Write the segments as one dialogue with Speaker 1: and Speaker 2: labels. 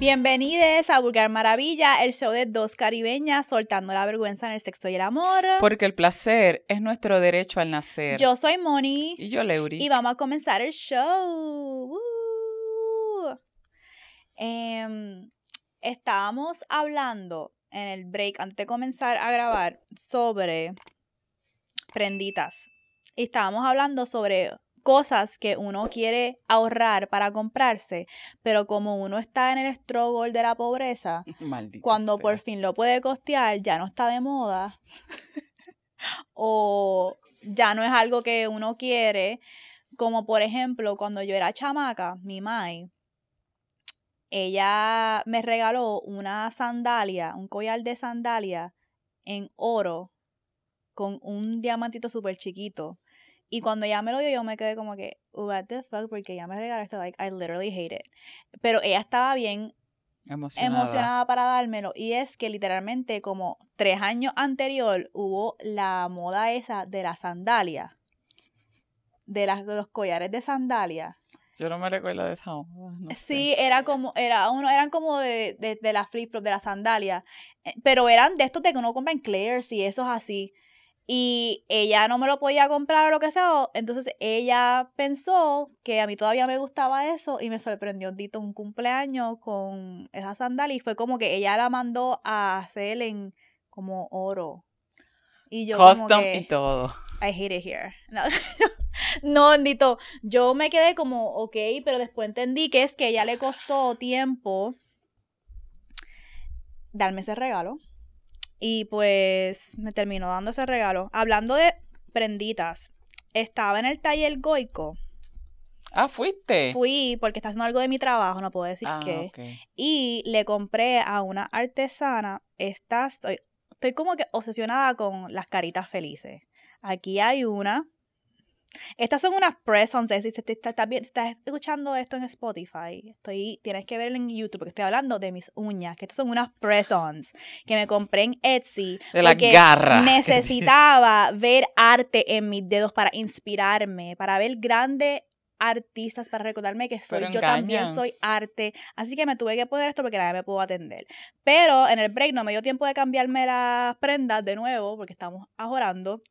Speaker 1: Bienvenidos a Vulgar Maravilla, el show de dos caribeñas soltando la vergüenza en el sexo y el amor.
Speaker 2: Porque el placer es nuestro derecho al nacer.
Speaker 1: Yo soy Moni.
Speaker 2: y yo, Leuri.
Speaker 1: Y vamos a comenzar el show. Woo. Em, estábamos hablando en el break antes de comenzar a grabar sobre prenditas. Y estábamos hablando sobre cosas que uno quiere ahorrar para comprarse, pero como uno está en el struggle de la pobreza,
Speaker 2: Maldito
Speaker 1: cuando
Speaker 2: sea.
Speaker 1: por fin lo puede costear, ya no está de moda. o ya no es algo que uno quiere. Como por ejemplo, cuando yo era chamaca, mi mai, ella me regaló una sandalia, un collar de sandalia en oro con un diamantito súper chiquito. Y cuando ella me lo dio, yo me quedé como que, what the fuck, porque ella me regaló esto, like, I literally hate it. Pero ella estaba bien
Speaker 2: Emocionada.
Speaker 1: emocionada para dármelo. Y es que literalmente como tres años anterior hubo la moda esa de la sandalia. De, las, de los collares de sandalia.
Speaker 2: Yo no me recuerdo de esa sé.
Speaker 1: Sí, era como, era uno, eran como de, de, de las flip flops, de la sandalia. Eh, Pero eran de estos de que uno compra en Claire's y esos así. Y ella no me lo podía comprar o lo que sea. Entonces ella pensó que a mí todavía me gustaba eso y me sorprendió Dito un cumpleaños con esa sandalia. Y fue como que ella la mandó a hacer en como oro. Y yo como
Speaker 2: Custom
Speaker 1: que,
Speaker 2: y todo.
Speaker 1: I hate it here. No, no, Dito, yo me quedé como, ok, pero después entendí que es que ella le costó tiempo darme ese regalo. Y pues me terminó dando ese regalo. Hablando de prenditas, estaba en el taller Goico.
Speaker 2: Ah, fuiste.
Speaker 1: Fui porque está haciendo algo de mi trabajo, no puedo decir
Speaker 2: ah,
Speaker 1: qué. Y le compré a una artesana. Esta estoy, estoy como que obsesionada con las caritas felices. Aquí hay una. Estas son unas press-ons. Si te- te- te- estás vi- estás escuchando esto en Spotify, estoy, tienes que verlo en YouTube porque estoy hablando de mis uñas. Que estas son unas press-ons que me compré en Etsy.
Speaker 2: De
Speaker 1: porque
Speaker 2: garras.
Speaker 1: Necesitaba ver arte en mis dedos para inspirarme, para ver grandes artistas, para recordarme que soy yo también soy arte. Así que me tuve que poner esto porque nadie me pudo atender. Pero en el break no me dio tiempo de cambiarme las prendas de nuevo porque estamos ahorrando.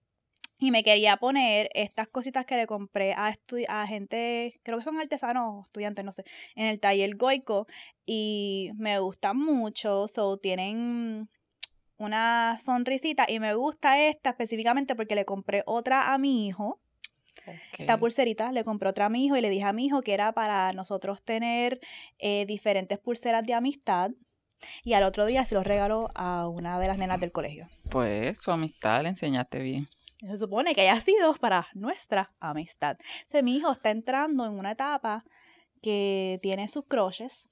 Speaker 1: Y me quería poner estas cositas que le compré a, a gente, creo que son artesanos o estudiantes, no sé, en el taller Goico. Y me gustan mucho. So, tienen una sonrisita. Y me gusta esta específicamente porque le compré otra a mi hijo. Esta pulserita le compré otra a mi hijo y le dije a mi hijo que era para nosotros tener eh, diferentes pulseras de amistad. Y al otro día se los regaló a una de las nenas del colegio.
Speaker 2: Pues su amistad le enseñaste bien.
Speaker 1: Se supone que haya sido para nuestra amistad. Mi hijo está entrando en una etapa que tiene sus croches.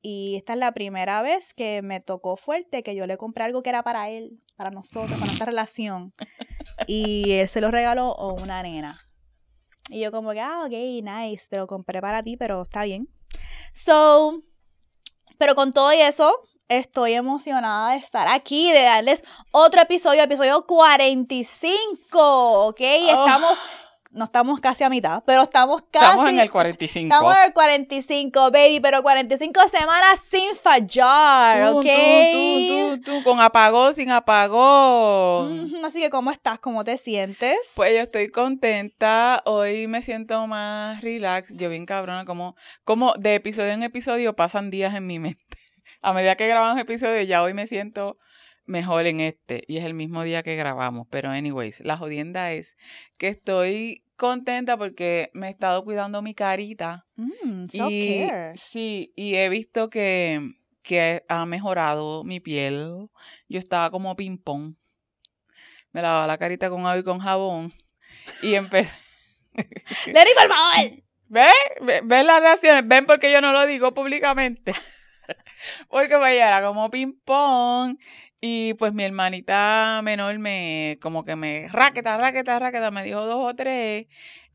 Speaker 1: Y esta es la primera vez que me tocó fuerte que yo le compré algo que era para él, para nosotros, para nuestra relación. Y él se lo regaló a una nena. Y yo como que, ah, ok, nice, te lo compré para ti, pero está bien. So, pero con todo eso, estoy emocionada de estar aquí, de darles otro episodio, episodio 45, ¿ok? Estamos, no estamos casi a mitad, pero estamos casi...
Speaker 2: Estamos en el 45.
Speaker 1: Estamos en el 45, baby, pero 45 semanas sin fallar,
Speaker 2: Tú,
Speaker 1: ¿ok?
Speaker 2: tú, tú, tú, tú, con apagón, sin apagón.
Speaker 1: Así que, ¿cómo estás? ¿Cómo te sientes?
Speaker 2: Pues yo estoy contenta, hoy me siento más relax, yo bien cabrona, como, como de episodio en episodio pasan días en mi mente. A medida que grabamos episodios, ya hoy me siento mejor en este, y es el mismo día que grabamos, pero anyways, la jodienda es que estoy contenta porque me he estado cuidando mi carita,
Speaker 1: Mm,
Speaker 2: y sí, y he visto que, que ha mejorado mi piel, yo estaba como ping pong, me lavaba la carita con agua y con jabón, y empecé...
Speaker 1: Lenny, por favor.
Speaker 2: ¿Ven? Ve- ¿Ven las reacciones? ¿Ven porque yo no lo digo públicamente? Porque pues yo era como ping pong y pues mi hermanita menor me como que me raqueta, raqueta, raqueta, me dijo dos o tres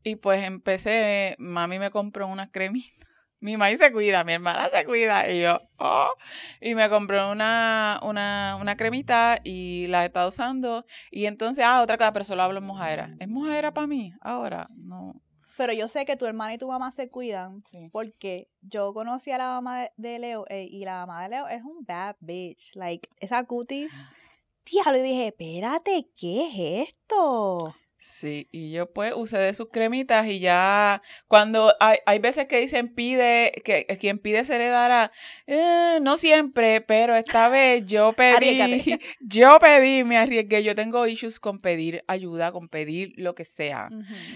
Speaker 2: y pues empecé, mami me compró unas cremitas. Mi maíz se cuida, mi hermana se cuida. Y yo, oh. Y me compró una, una, una cremita y la he estado usando. Y entonces, ah, otra cosa, pero solo hablo en mojadera. ¿Es mojadera para mí? Ahora, no.
Speaker 1: Pero yo sé que tu hermana y tu mamá se cuidan
Speaker 2: Sí.
Speaker 1: porque yo conocí a la mamá de- de Leo eh, y la mamá de Leo es un bad bitch. Like, esa cutis. Diablo, y dije, espérate, ¿qué es esto?
Speaker 2: Sí, y yo pues usé de sus cremitas y ya cuando hay, hay veces que dicen pide, que quien pide se le dará, eh, no siempre, pero esta vez yo pedí, yo pedí, me arriesgué, yo tengo issues con pedir ayuda, con pedir lo que sea.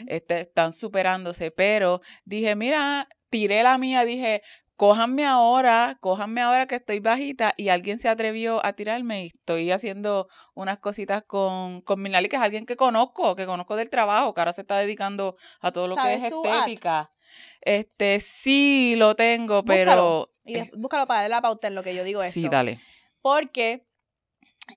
Speaker 2: Este, están superándose, pero dije, mira, tiré la mía, dije, cójanme ahora, cójanme ahora que estoy bajita y alguien se atrevió a tirarme y estoy haciendo unas cositas con, con Minali, que es alguien que conozco, que conozco del trabajo, que ahora se está dedicando a todo lo que
Speaker 1: ¿Sabes
Speaker 2: es
Speaker 1: ad?
Speaker 2: estética. Este, sí lo tengo, pero...
Speaker 1: Búscalo. Y búscalo para darle la pauta en lo que yo digo esto.
Speaker 2: sí, dale.
Speaker 1: Porque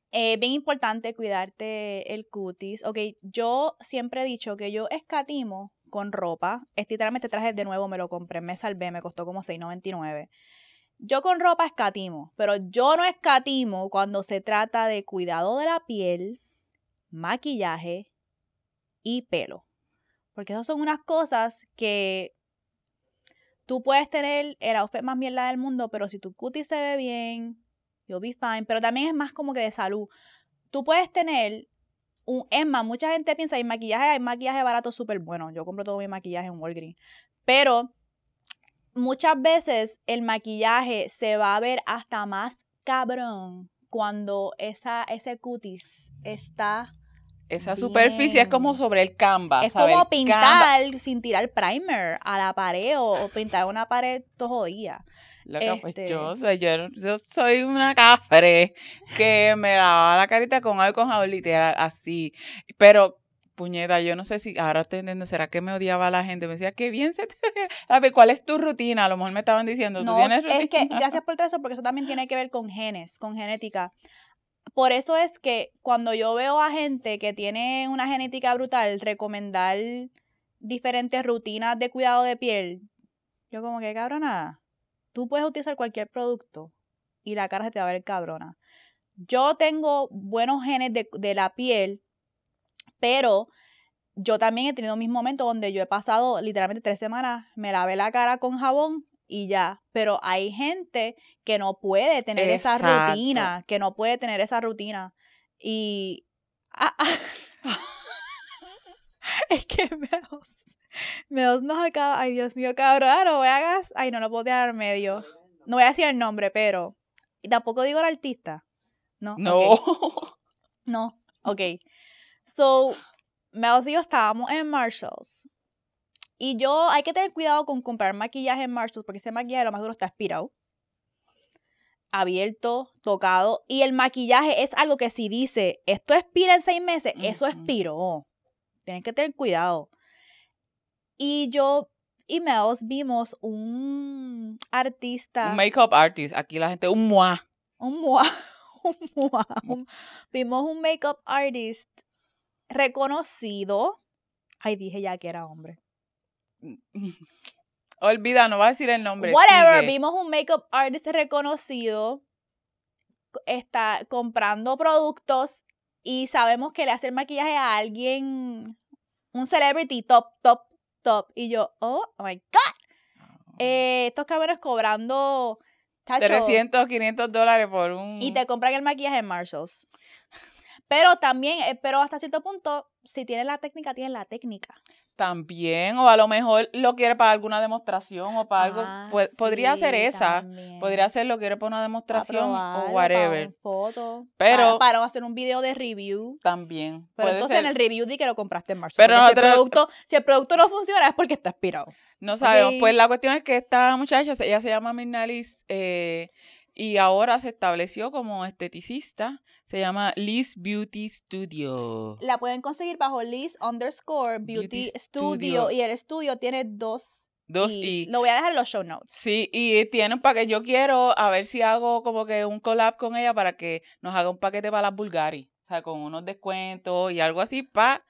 Speaker 1: es bien importante cuidarte el cutis. Ok, yo siempre he dicho que yo escatimo con ropa. Este literalmente traje de nuevo, me lo compré, me salvé, me costó como $6.99. Yo con ropa escatimo, pero yo no escatimo cuando se trata de cuidado de la piel, maquillaje y pelo. Porque esas son unas cosas que tú puedes tener el outfit más mierda del mundo, pero si tu cutis se ve bien, you'll be fine. Pero también es más como que de salud. Tú puedes tener un. Es más, mucha gente piensa en maquillaje, hay maquillaje barato súper bueno. Yo compro todo mi maquillaje en Walgreens. Pero muchas veces el maquillaje se va a ver hasta más cabrón cuando esa, ese cutis está.
Speaker 2: Esa superficie es como sobre el canvas.
Speaker 1: es
Speaker 2: ¿sabes?
Speaker 1: como pintar sin tirar primer a la pared o, o pintar una pared todo jodida.
Speaker 2: Loca, pues
Speaker 1: Este-
Speaker 2: yo, soy, yo, yo soy una cafre que me lavaba la carita con algo con jabón literal, así. Pero, puñeta, yo no sé si, ahora estoy entendiendo, ¿será que me odiaba la gente? Me decía, qué bien se te ve. A ¿cuál es tu rutina? A lo mejor me estaban diciendo, ¿tú
Speaker 1: No,
Speaker 2: tienes rutina?
Speaker 1: es que gracias por traer eso, porque eso también tiene que ver con genes, con genética. Por eso es que cuando yo veo a gente que tiene una genética brutal, recomendar diferentes rutinas de cuidado de piel, yo como que cabrona, tú puedes utilizar cualquier producto y la cara se te va a ver cabrona. Yo tengo buenos genes de, de la piel, pero yo también he tenido mis momentos donde yo he pasado literalmente tres semanas, me lavé la cara con jabón y ya. Pero hay gente que no puede tener esa rutina, que no puede tener esa rutina. Y... ah, ah. es que Meos, Meos nos acaba... Ay, Dios mío, cabrón, ah, no me hagas... Ay, no lo puedo tirar al medio. No voy a decir el nombre, pero... Y tampoco digo el artista. No.
Speaker 2: No.
Speaker 1: No, ok. So, Melos y yo estábamos en Marshalls. Y yo, hay que tener cuidado con comprar maquillaje en Marshalls porque ese maquillaje lo más duro está expirado. Abierto, tocado. Y el maquillaje es algo que si dice, esto expira en seis meses, eso
Speaker 2: Ujú.
Speaker 1: expiró. Tienes que tener cuidado. Y yo y Melos vimos un artista.
Speaker 2: Un makeup artist, aquí la gente, un mua.
Speaker 1: Un mua. Un mua. un- vimos un makeup artist reconocido. Ay, dije ya que era hombre.
Speaker 2: Olvida, no va a decir el nombre.
Speaker 1: Whatever,
Speaker 2: sigue.
Speaker 1: vimos un makeup artist reconocido. co- Está comprando productos y sabemos que le hace el maquillaje a alguien, un celebrity top, top, top. Y yo, oh, my God. Eh, estos cabrones cobrando. tacho,
Speaker 2: 300, 500 dólares por un...
Speaker 1: y te compran el maquillaje en Marshalls. Pero también, eh, pero hasta cierto punto, si tienes la técnica, tienes la técnica.
Speaker 2: También, o a lo mejor lo quiere para alguna demostración o para algo.
Speaker 1: Ah,
Speaker 2: podría ser esa.
Speaker 1: también.
Speaker 2: Podría ser lo quiere para una demostración o whatever.
Speaker 1: un foto.
Speaker 2: Pero-
Speaker 1: Para, para hacer un video de review.
Speaker 2: También.
Speaker 1: Pero entonces
Speaker 2: ser.
Speaker 1: en el review di que lo compraste en marzo.
Speaker 2: Pero
Speaker 1: si, el producto, si el producto no funciona es porque está expirado.
Speaker 2: No sabemos. Pues la cuestión es que esta muchacha, ella se llama Mirna Liz, eh, y ahora se estableció como esteticista. Se llama Liz Beauty Studio.
Speaker 1: La pueden conseguir bajo Liz underscore Beauty,
Speaker 2: Beauty
Speaker 1: Studio.
Speaker 2: Studio.
Speaker 1: Y el estudio tiene dos.
Speaker 2: Dos y.
Speaker 1: Lo voy a dejar en los show notes.
Speaker 2: Sí, y tiene un paquete. Yo quiero a ver si hago como que un collab con ella para que nos haga un paquete para las Bulgari. Sea, con unos descuentos y algo así para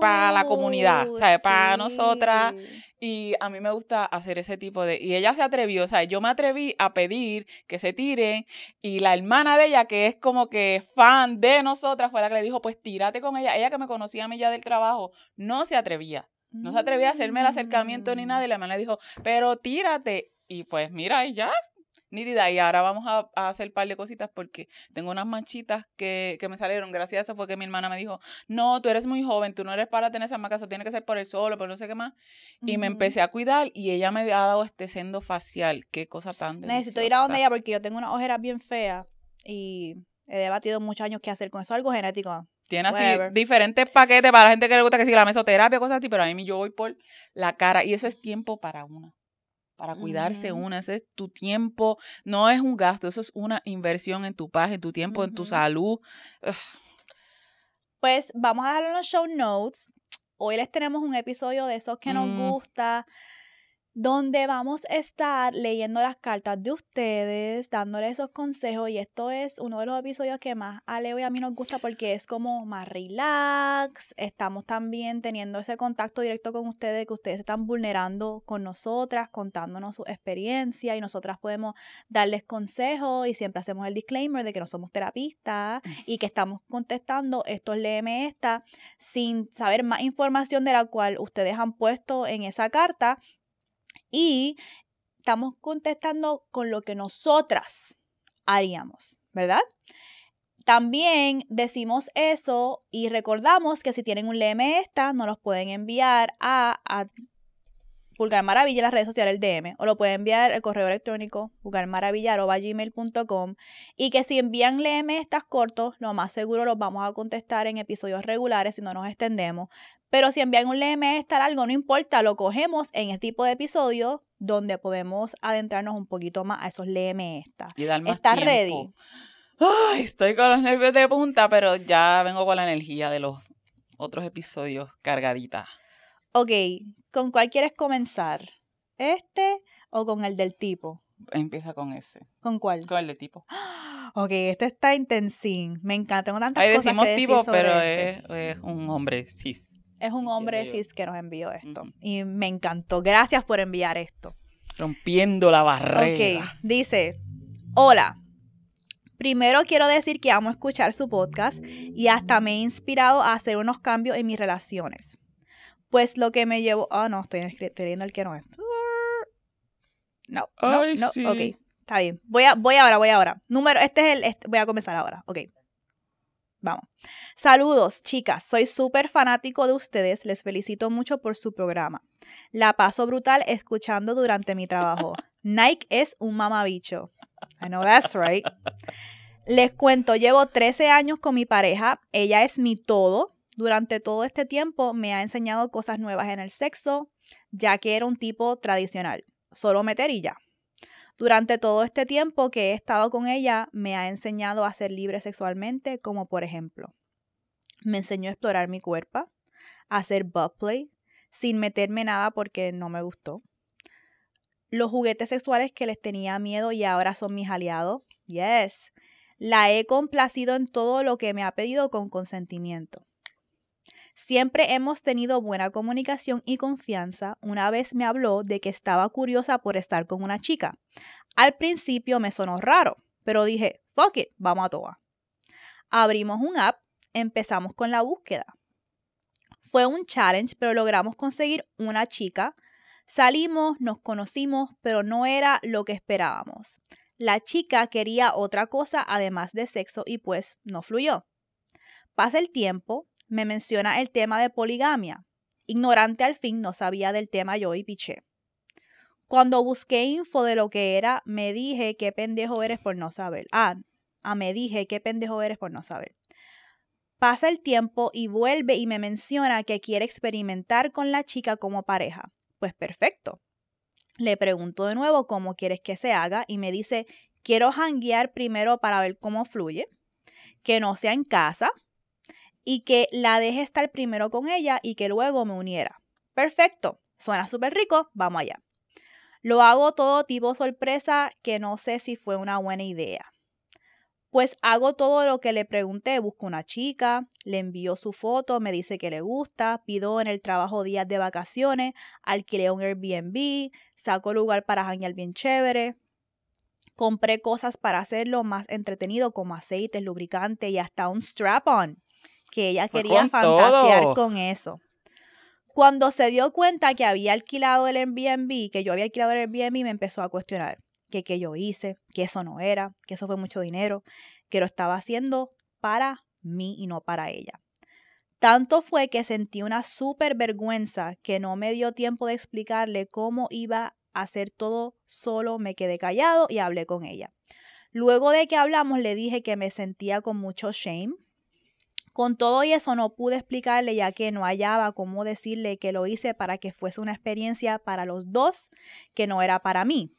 Speaker 2: para la comunidad,
Speaker 1: Oh,
Speaker 2: ¿sabes? Para nosotras. Y a mí me gusta hacer ese tipo de... Y ella se atrevió, o sea, yo me atreví a pedir que se tiren y la hermana de ella, que es como que fan de nosotras, fue la que le dijo, pues tírate con ella. Ella que me conocía a mí ya del trabajo, no se atrevía. No se atrevía a hacerme el acercamiento ni nada. Y la hermana le dijo, pero tírate. Y pues mira, y ya, nítida. Y ahora vamos a, a hacer un par de cositas porque tengo unas manchitas que, que me salieron. Gracias a eso fue que mi hermana me dijo, no, tú eres muy joven, tú no eres para tener esa marca, eso tiene que ser por el solo, pero no sé qué más. Y me empecé a cuidar y ella me ha dado este sendo facial. Qué cosa tan
Speaker 1: Necesito ir a donde ella porque yo tengo unas ojeras bien feas y he debatido muchos años qué hacer con eso. Algo genético.
Speaker 2: Tiene así
Speaker 1: Whatever.
Speaker 2: diferentes paquetes para la gente que le gusta que si la mesoterapia, cosas así, pero a mí yo voy por la cara y eso es tiempo para una. Para cuidarse una, ese es tu tiempo, no es un gasto, eso es una inversión en tu paz, en tu tiempo, en tu salud.
Speaker 1: Pues vamos a dejarlo en los show notes. Hoy les tenemos un episodio de esos que nos
Speaker 2: Mm.
Speaker 1: gusta, donde vamos a estar leyendo las cartas de ustedes, dándoles esos consejos. Y esto es uno de los episodios que más a Leo y a mí nos gusta porque es como más relax. Estamos también teniendo ese contacto directo con ustedes, que ustedes están vulnerando con nosotras, contándonos su experiencia y nosotras podemos darles consejos y siempre hacemos el disclaimer de que no somos terapistas y que estamos contestando estos léeme esta sin saber más información de la cual ustedes han puesto en esa carta y estamos contestando con lo que nosotras haríamos, ¿verdad? También decimos eso y recordamos que si tienen un léeme esta, nos los pueden enviar a, a Maravilla en las redes sociales, el DM, o lo pueden enviar el correo electrónico pulgarmaravilla.gmail.com y que si envían léeme estas cortos, lo más seguro los vamos a contestar en episodios regulares si no nos extendemos. Pero si envían un léeme esta largo, no importa, lo cogemos en este tipo de episodios donde podemos adentrarnos un poquito más a esos esta.
Speaker 2: y dar más
Speaker 1: ¿Estás
Speaker 2: tiempo.
Speaker 1: ready?
Speaker 2: Ay, estoy con los nervios de punta, pero ya vengo con la energía de los otros episodios cargadita.
Speaker 1: Ok, ¿con cuál quieres comenzar? ¿Este o con el del tipo?
Speaker 2: Empieza con ese,
Speaker 1: ¿Con cuál?
Speaker 2: con el de tipo.
Speaker 1: Ok, este está intensín. Me encanta. Tengo tantas
Speaker 2: Ahí
Speaker 1: cosas
Speaker 2: decimos
Speaker 1: que decir
Speaker 2: tipo,
Speaker 1: sobre
Speaker 2: pero
Speaker 1: este.
Speaker 2: es, es un hombre cis.
Speaker 1: Es un hombre cis que nos envió esto. Y me encantó. Gracias por enviar esto.
Speaker 2: Rompiendo la barrera.
Speaker 1: Ok, dice, hola. Primero quiero decir que amo escuchar su podcast y hasta me he inspirado a hacer unos cambios en mis relaciones. Pues lo que me llevó... Ah, no, estoy, estoy leyendo el que no es. No, no,
Speaker 2: Ay,
Speaker 1: no,
Speaker 2: sí.
Speaker 1: ok, está bien. Voy, a, voy ahora, voy ahora. Número, este es el, este- voy a comenzar ahora, ok. Vamos. Saludos, chicas. Soy súper fanático de ustedes. Les felicito mucho por su programa. La paso brutal escuchando durante mi trabajo. Nike es un mamabicho. I know that's right. Les cuento, llevo 13 años con mi pareja. Ella es mi todo. Durante todo este tiempo me ha enseñado cosas nuevas en el sexo, ya que era un tipo tradicional. Solo meter y ya. Durante todo este tiempo que he estado con ella, me ha enseñado a ser libre sexualmente, como por ejemplo, me enseñó a explorar mi cuerpo, a hacer butt play, sin meterme nada porque no me gustó. Los juguetes sexuales que les tenía miedo y ahora son mis aliados. Yes. La he complacido en todo lo que me ha pedido con consentimiento. Siempre hemos tenido buena comunicación y confianza. Una vez me habló de que estaba curiosa por estar con una chica. Al principio me sonó raro, pero dije, fuck it, vamos a toa. Abrimos un app, empezamos con la búsqueda. Fue un challenge, pero logramos conseguir una chica. Salimos, nos conocimos, pero no era lo que esperábamos. La chica quería otra cosa además de sexo y pues no fluyó. Pasa el tiempo, me menciona el tema de poligamia. Ignorante al fin, no sabía del tema yo y piché. Cuando busqué info de lo que era, me dije qué pendejo eres por no saber. Ah, ah, me dije qué pendejo eres por no saber. Pasa el tiempo y vuelve y me menciona que quiere experimentar con la chica como pareja. Pues perfecto. Le pregunto de nuevo cómo quieres que se haga y me dice, quiero hanguear primero para ver cómo fluye, que no sea en casa y que la deje estar primero con ella y que luego me uniera. Perfecto, suena súper rico, vamos allá. Lo hago todo tipo sorpresa que no sé si fue una buena idea. Pues hago todo lo que le pregunté, busco una chica, le envío su foto, me dice que le gusta, pido en el trabajo días de vacaciones, alquilé un Airbnb, saco lugar para janguear bien chévere, compré cosas para hacerlo más entretenido como aceites, lubricante y hasta un strap-on, que ella quería
Speaker 2: con
Speaker 1: fantasear
Speaker 2: todo.
Speaker 1: con eso. Cuando se dio cuenta que había alquilado el Airbnb, que yo había alquilado el Airbnb, me empezó a cuestionar que qué yo hice, que eso no era, que eso fue mucho dinero, que lo estaba haciendo para mí y no para ella. Tanto fue que sentí una súper vergüenza que no me dio tiempo de explicarle cómo iba a hacer todo solo, me quedé callado y hablé con ella. Luego de que hablamos le dije que me sentía con mucho shame. Con todo y eso no pude explicarle ya que no hallaba cómo decirle que lo hice para que fuese una experiencia para los dos que no era para mí.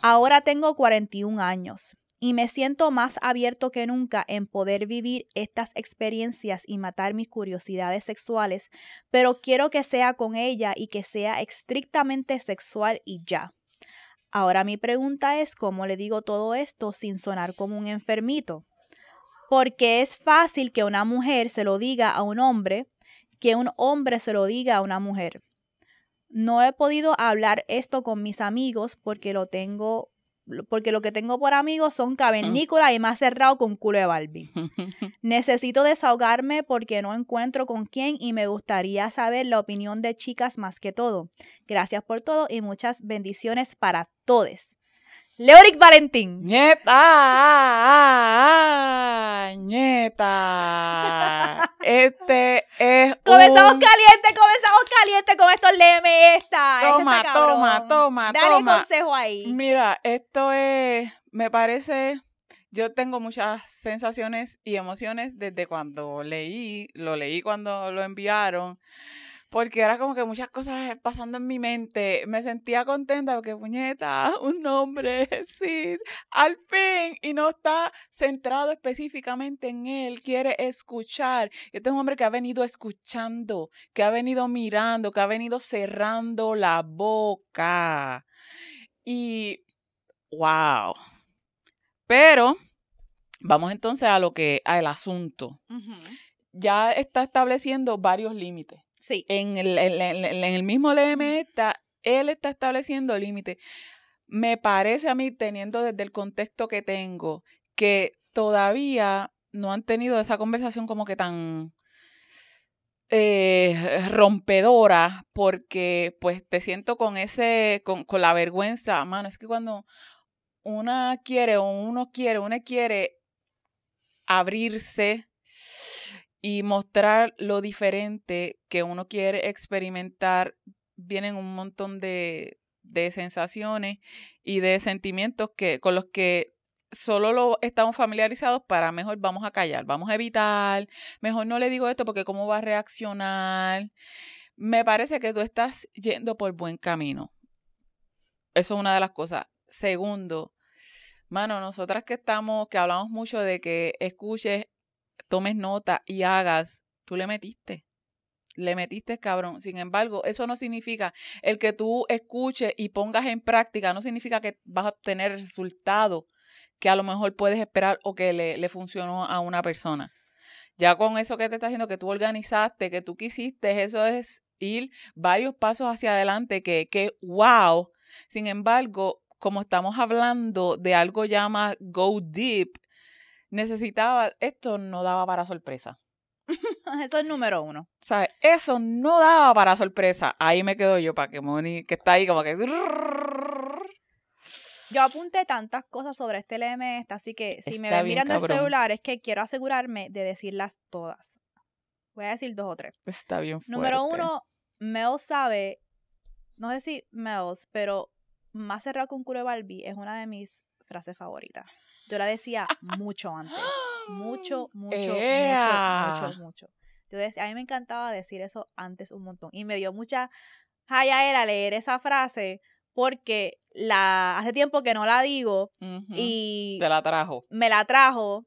Speaker 1: Ahora tengo 41 años y me siento más abierto que nunca en poder vivir estas experiencias y matar mis curiosidades sexuales, pero quiero que sea con ella y que sea estrictamente sexual y ya. Ahora mi pregunta es cómo le digo todo esto sin sonar como un enfermito. Porque es fácil que una mujer se lo diga a un hombre, que un hombre se lo diga a una mujer. No he podido hablar esto con mis amigos porque lo tengo porque lo que tengo por amigos son cavernícolas y más cerrado con culo de Barbie. Necesito desahogarme porque no encuentro con quién y me gustaría saber la opinión de chicas más que todo. Gracias por todo y muchas bendiciones para todos. Leoric Valentín.
Speaker 2: ¡Nieta! ¡Nieta! Este es.
Speaker 1: Comenzamos caliente, comenzamos caliente con esto. Léeme esta. Este
Speaker 2: toma, toma, toma,
Speaker 1: Dale consejo ahí.
Speaker 2: Mira, esto es. Me parece. Yo tengo muchas sensaciones y emociones desde cuando leí, lo leí cuando lo enviaron porque era como que muchas cosas pasando en mi mente. Me sentía contenta porque, puñeta, un nombre, sí, al fin, y no está centrado específicamente en él, quiere escuchar. Este es un hombre que ha venido escuchando, que ha venido mirando, que ha venido cerrando la boca. Y, wow. Pero, vamos entonces a lo que, al asunto. Ya está estableciendo varios límites.
Speaker 1: Sí.
Speaker 2: En el, en, el mismo LM está, él está estableciendo límites. Me parece a mí, teniendo desde el contexto que tengo, que todavía no han tenido esa conversación como que tan eh, rompedora, porque pues te siento con ese, con, con la vergüenza, mano, es que cuando una quiere o uno quiere, uno quiere abrirse y mostrar lo diferente que uno quiere experimentar, vienen un montón de, de sensaciones y de sentimientos que, con los que solo lo estamos familiarizados para mejor vamos a callar, vamos a evitar, mejor no le digo esto porque cómo va a reaccionar. Me parece que tú estás yendo por buen camino. Eso es una de las cosas. Segundo, mano, nosotras que estamos, que hablamos mucho de que escuches tomes nota y hagas, tú le metiste. Le metiste, cabrón. Sin embargo, eso no significa el que tú escuches y pongas en práctica, no significa que vas a obtener el resultado que a lo mejor puedes esperar o que le, le funcionó a una persona. Ya con eso que te está diciendo, que tú organizaste, que tú quisiste, eso es ir varios pasos hacia adelante, que, que wow. Sin embargo, como estamos hablando de algo llama go deep, necesitaba, esto no daba para sorpresa.
Speaker 1: Eso es número uno.
Speaker 2: ¿Sabes? Eso no daba para sorpresa. Ahí me quedo yo, para que Moni, que está ahí como que...
Speaker 1: Yo apunté tantas cosas sobre este LM así que si me ven mirando el celular es que quiero asegurarme de decirlas todas. Voy a decir dos o tres.
Speaker 2: Está bien fuerte.
Speaker 1: Número uno, Mel sabe, no sé si Mel, pero más cerrado con culo de Barbie es una de mis frases favoritas. Yo la decía mucho antes. Mucho, mucho, mucho, mucho, mucho. Yo a mí me encantaba decir eso antes un montón. Y me dio mucha jaya era leer esa frase porque la hace tiempo que no la digo y
Speaker 2: te la trajo.
Speaker 1: Me la trajo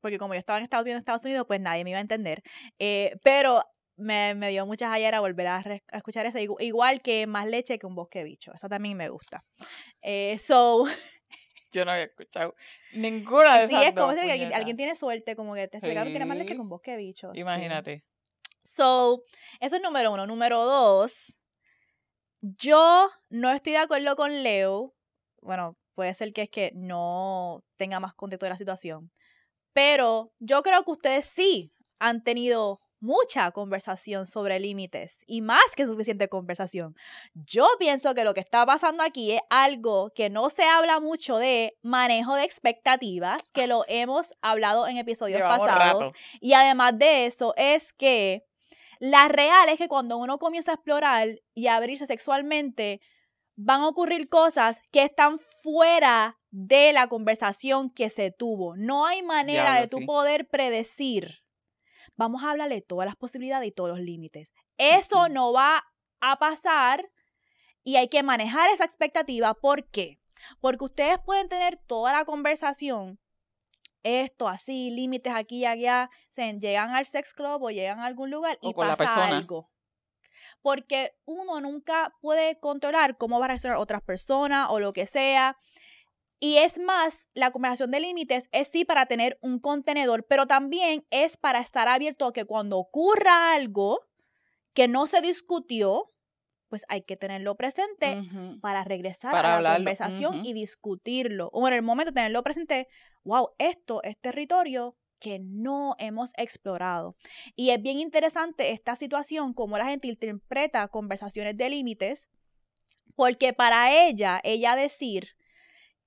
Speaker 1: porque como yo estaba en Estados Unidos, Estados Unidos, pues nadie me iba a entender. Eh, pero me, me, dio mucha jayera volver a, escuchar eso, igual que más leche que un bosque bicho. Eso también me gusta. Eh, so,
Speaker 2: Yo no había escuchado ninguna de
Speaker 1: sí,
Speaker 2: esas
Speaker 1: Sí, es como si alguien, tiene suerte, como que te explicaron que tiene más leche con bosque bicho.
Speaker 2: Imagínate.
Speaker 1: So, eso es número uno. Número dos, yo no estoy de acuerdo con Leo. Bueno, puede ser que es que no tenga más contexto de la situación. Pero yo creo que ustedes sí han tenido mucha conversación sobre límites y más que suficiente conversación. Yo pienso que lo que está pasando aquí es algo que no se habla mucho de manejo de expectativas, que lo hemos hablado en episodios pasados. Y además de eso, es que la real es que cuando uno comienza a explorar y a abrirse sexualmente, van a ocurrir cosas que están fuera de la conversación que se tuvo. No hay manera de tu poder predecir vamos a hablarle todas las posibilidades y todos los límites. Eso no va a pasar y hay que manejar esa expectativa. ¿Por qué? Porque ustedes pueden tener toda la conversación, esto así, límites aquí y allá, se llegan al sex club o llegan a algún lugar y pasa algo. Porque uno nunca puede controlar cómo va a reaccionar otras personas o lo que sea. Y es más, la conversación de límites es sí para tener un contenedor, pero también es para estar abierto a que cuando ocurra algo que no se discutió, pues hay que tenerlo presente para regresar a la conversación y discutirlo. O en el momento de tenerlo presente, wow, esto es territorio que no hemos explorado. Y es bien interesante esta situación, cómo la gente interpreta conversaciones de límites, porque para ella, ella decir,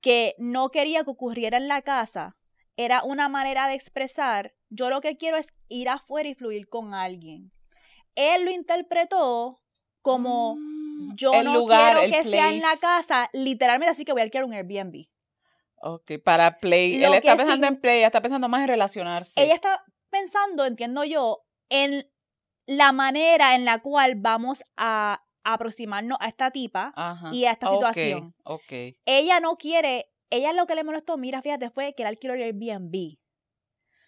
Speaker 1: que no quería que ocurriera en la casa, era una manera de expresar, yo lo que quiero es ir afuera y fluir con alguien. Él lo interpretó como mm, yo no quiero que sea en la casa, literalmente así que voy a alquilar un Airbnb.
Speaker 2: Ok, para play. Él está pensando en play, está pensando más en relacionarse.
Speaker 1: Ella está pensando, entiendo yo, en la manera en la cual vamos a aproximarnos a esta tipa y a esta situación.
Speaker 2: Okay.
Speaker 1: Ella no quiere, ella lo que le molestó, mira, fíjate, fue que él alquiló el Airbnb.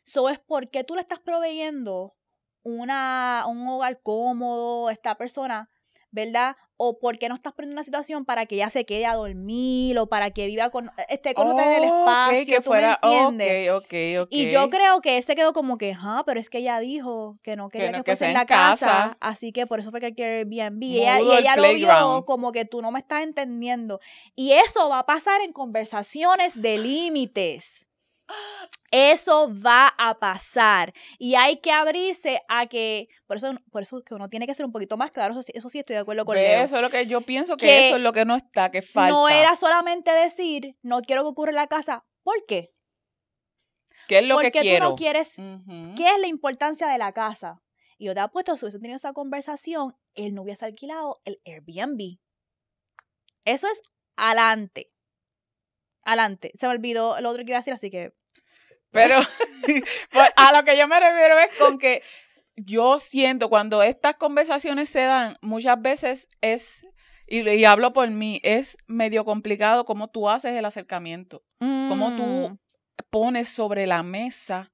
Speaker 1: So es porque tú le estás proveyendo una, un hogar cómodo, esta persona ¿verdad? O porque no estás poniendo una situación para que ella se quede a dormir o para que viva con, esté con usted en el espacio, ¿tú me entiendes?
Speaker 2: Okay, okay,
Speaker 1: y yo creo que él se quedó como que, ah, pero es que ella dijo que no quería que, fuese en la casa, así que por eso fue que el Airbnb. y ella lo vio como que tú no me estás entendiendo. Y eso va a pasar en conversaciones de límites. Eso va a pasar y hay que abrirse a que, por eso, por eso que uno tiene que ser un poquito más claro, eso, sí estoy de acuerdo con Leo.
Speaker 2: Eso es lo que yo pienso que, eso es lo que no está, que falta.
Speaker 1: No era solamente decir, no quiero que ocurra en la casa, ¿por qué?
Speaker 2: ¿Qué es lo
Speaker 1: que
Speaker 2: quiero?
Speaker 1: tú no quieres, ¿qué es la importancia de la casa? Y yo te apuesto, si hubiese tenido esa conversación, él no hubiese alquilado el Airbnb. Eso es adelante. Adelante. Se me olvidó lo otro que iba a decir, así que
Speaker 2: pero pues, a lo que yo me refiero es con que yo siento cuando estas conversaciones se dan, muchas veces es, y, hablo por mí, es medio complicado cómo tú haces el acercamiento, cómo tú mm. pones sobre la mesa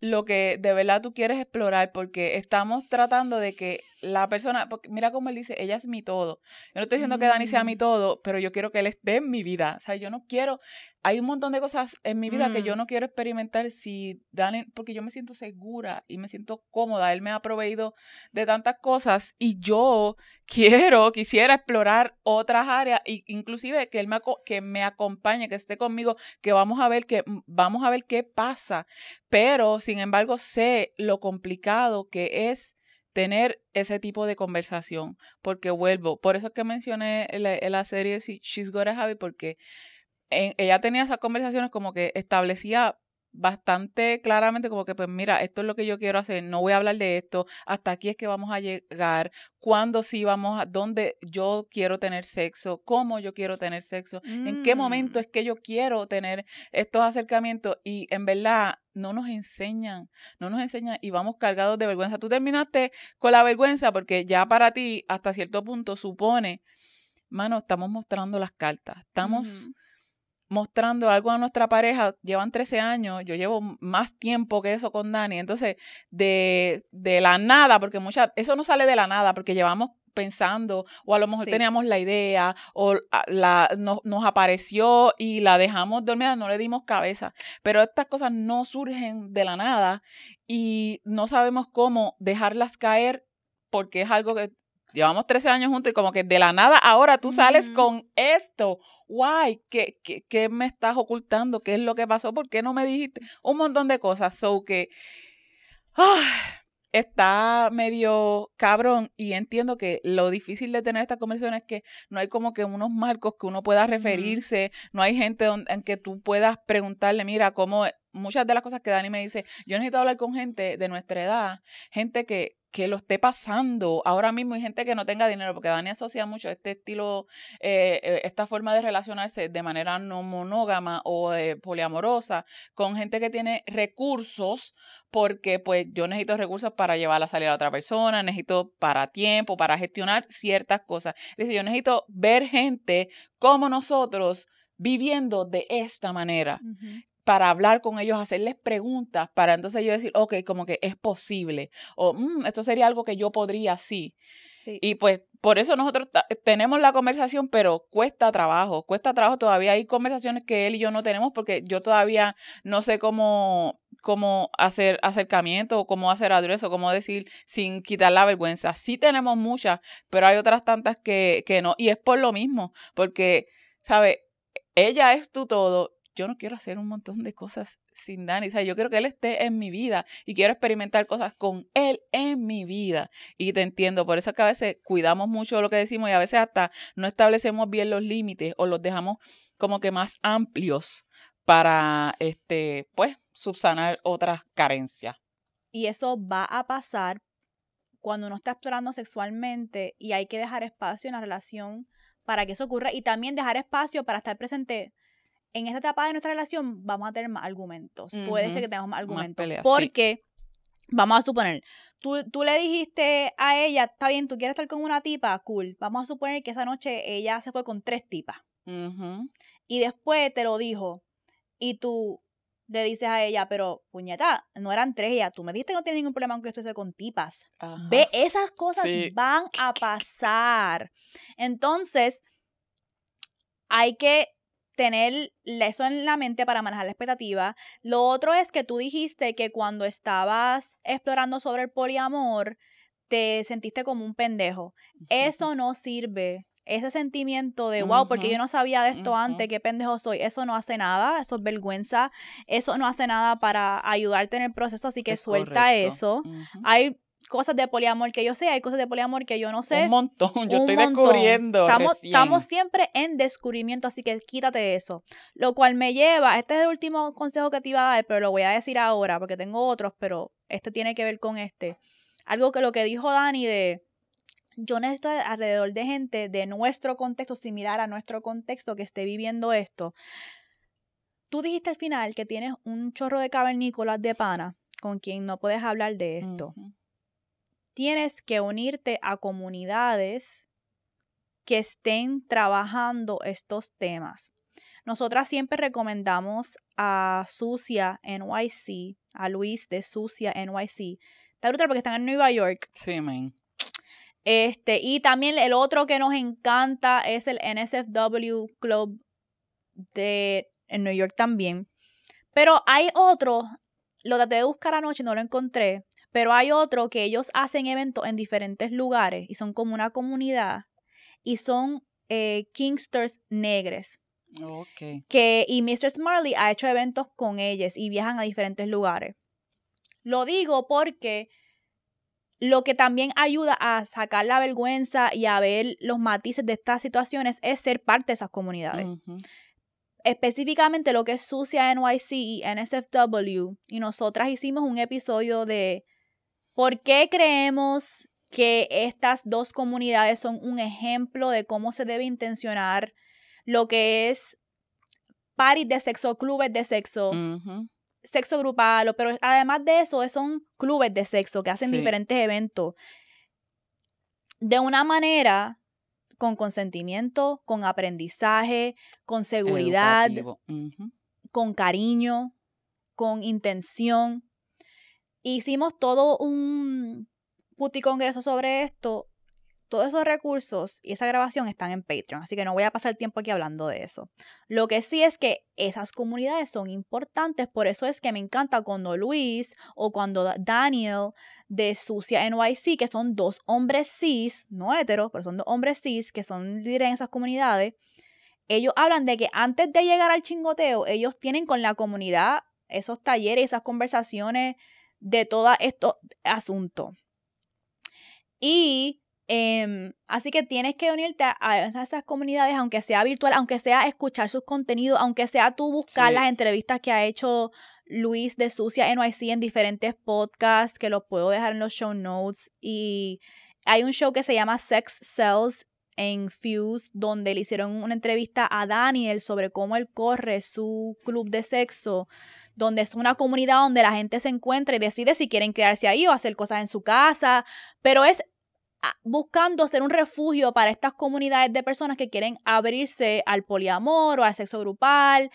Speaker 2: lo que de verdad tú quieres explorar, porque estamos tratando de que la persona, porque mira cómo él dice, ella es mi todo. Yo no estoy diciendo que Dani sea mi mm. todo, pero yo quiero que él esté en mi vida. O sea, yo no quiero, hay un montón de cosas en mi vida que yo mm. no quiero experimentar si Dani, porque yo me siento segura y me siento cómoda. Él me ha proveído de tantas cosas y yo quiero, quisiera explorar otras áreas, e inclusive que él me, que me acompañe, que esté conmigo, que vamos a ver que, vamos a ver qué pasa. Pero, sin embargo, sé lo complicado que es tener ese tipo de conversación, porque vuelvo, por eso es que mencioné en la, serie She's Gotta Have It, porque ella tenía esas conversaciones como que establecía bastante claramente como que pues mira, esto es lo que yo quiero hacer, no voy a hablar de esto, hasta aquí es que vamos a llegar, cuándo sí vamos a, dónde yo quiero tener sexo, cómo yo quiero tener sexo, en qué momento mm. es que yo quiero tener estos acercamientos y en verdad no nos enseñan, no nos enseñan y vamos cargados de vergüenza. Tú terminaste con la vergüenza porque ya para ti hasta cierto punto supone, mano, estamos mostrando las cartas, estamos mostrando algo a nuestra pareja, llevan 13 años, yo llevo más tiempo que eso con Dani, entonces de, de la nada, porque muchas, eso no sale de la nada, porque llevamos pensando o a lo mejor teníamos la idea o la, nos apareció y la dejamos dormida, no le dimos cabeza. Pero estas cosas no surgen de la nada y no sabemos cómo dejarlas caer porque es algo que llevamos 13 años juntos y como que de la nada ahora tú sales con esto. Guay, ¿qué, ¿qué, me estás ocultando? ¿Qué es lo que pasó? ¿Por qué no me dijiste? Un montón de cosas. So que está medio cabrón y entiendo que lo difícil de tener esta conversación es que no hay como que unos marcos que uno pueda referirse, no hay gente en que tú puedas preguntarle, mira, cómo muchas de las cosas que Dani me dice, yo necesito hablar con gente de nuestra edad, gente que, que lo esté pasando. Ahora mismo y gente que no tenga dinero, porque Dani asocia mucho este estilo, eh, eh, esta forma de relacionarse de manera no monógama o eh, poliamorosa con gente que tiene recursos, porque pues yo necesito recursos para llevar a salir a otra persona, necesito para tiempo, para gestionar ciertas cosas. Dice, yo necesito ver gente como nosotros viviendo de esta manera para hablar con ellos, hacerles preguntas, para entonces yo decir, ok, como que es posible, o mm, esto sería algo que yo podría, sí. sí. Y pues por eso nosotros tenemos la conversación, pero cuesta trabajo, cuesta trabajo, todavía hay conversaciones que él y yo no tenemos porque yo todavía no sé cómo, cómo hacer acercamiento, cómo hacer adreso, cómo decir sin quitar la vergüenza. Sí tenemos muchas, pero hay otras tantas que, que no, y es por lo mismo, porque, ¿sabe? Ella es tu todo yo no quiero hacer un montón de cosas sin Dani. O sea, yo quiero que él esté en mi vida y quiero experimentar cosas con él en mi vida. Y te entiendo, por eso es que a veces cuidamos mucho lo que decimos y a veces hasta no establecemos bien los límites o los dejamos como que más amplios para, este, pues, subsanar otras carencias.
Speaker 1: Y eso va a pasar cuando uno está explorando sexualmente y hay que dejar espacio en la relación para que eso ocurra y también dejar espacio para estar presente en esta etapa de nuestra relación vamos a tener más argumentos. Puede ser que tengamos más argumentos. porque, vamos a suponer, tú, tú le dijiste a ella, está bien, tú quieres estar con una tipa, cool. Vamos a suponer que esa noche ella se fue con tres tipas. Y después te lo dijo. Y tú le dices a ella, pero puñeta, no eran tres, ella, tú me dijiste que no tienes ningún problema con que estuviese con tipas. Ve, esas cosas van a pasar. Entonces, hay que tener eso en la mente para manejar la expectativa. Lo otro es que tú dijiste que cuando estabas explorando sobre el poliamor, te sentiste como un pendejo. Eso no sirve. Ese sentimiento de, wow, porque yo no sabía de esto antes, qué pendejo soy, eso no hace nada, eso es vergüenza, eso no hace nada para ayudarte en el proceso, así que suelta eso. Hay cosas de poliamor que yo sé, hay cosas de poliamor que yo no sé.
Speaker 2: Un montón, yo estoy descubriendo.
Speaker 1: Estamos, estamos siempre en descubrimiento, así que quítate eso. Lo cual me lleva, este es el último consejo que te iba a dar, pero lo voy a decir ahora porque tengo otros, pero este tiene que ver con este. Algo que lo que dijo Dani de yo necesito alrededor de gente de nuestro contexto, similar a nuestro contexto que esté viviendo esto. Tú dijiste al final que tienes un chorro de cavernícolas de pana con quien no puedes hablar de esto tienes que unirte a comunidades que estén trabajando estos temas. Nosotras siempre recomendamos a Sucia NYC, a Luis de Sucia NYC. Está brutal porque están en Nueva York.
Speaker 2: Sí, man.
Speaker 1: Este, y también el otro que nos encanta es el NSFW Club de en New York también. Pero hay otro, lo traté de buscar anoche y no lo encontré, pero hay otro que ellos hacen eventos en diferentes lugares y son como una comunidad y son eh, Kingsters negres.
Speaker 2: Okay.
Speaker 1: Que, y Mr. Marley ha hecho eventos con ellos y viajan a diferentes lugares. Lo digo porque lo que también ayuda a sacar la vergüenza y a ver los matices de estas situaciones es ser parte de esas comunidades. Específicamente lo que es Sucia NYC y NSFW. Y nosotras hicimos un episodio de ¿Por qué creemos que estas dos comunidades son un ejemplo de cómo se debe intencionar lo que es paris de sexo, clubes de sexo, sexo grupal, pero además de eso son clubes de sexo que hacen diferentes eventos. De una manera con consentimiento, con aprendizaje, con seguridad, con cariño, con intención. Hicimos todo un puticongreso sobre esto. Todos esos recursos y esa grabación están en Patreon, así que no voy a pasar tiempo aquí hablando de eso. Lo que sí es que esas comunidades son importantes, por eso es que me encanta cuando Luis o cuando Daniel de Sucia NYC, que son dos hombres cis, no heteros, pero son dos hombres cis que son líderes en esas comunidades, ellos hablan de que antes de llegar al chingoteo, ellos tienen con la comunidad esos talleres, esas conversaciones de todo estos asuntos. Y em, así que tienes que unirte a esas comunidades, aunque sea virtual, aunque sea escuchar sus contenidos, aunque sea tú buscar las entrevistas que ha hecho Luis de Sucia NYC en diferentes podcasts, que los puedo dejar en los show notes. Y hay un show que se llama Sex Cells en Fuse, donde le hicieron una entrevista a Daniel sobre cómo él corre su club de sexo, donde es una comunidad donde la gente se encuentra y decide si quieren quedarse ahí o hacer cosas en su casa, pero es ah, buscando ser un refugio para estas comunidades de personas que quieren abrirse al poliamor o al sexo grupal.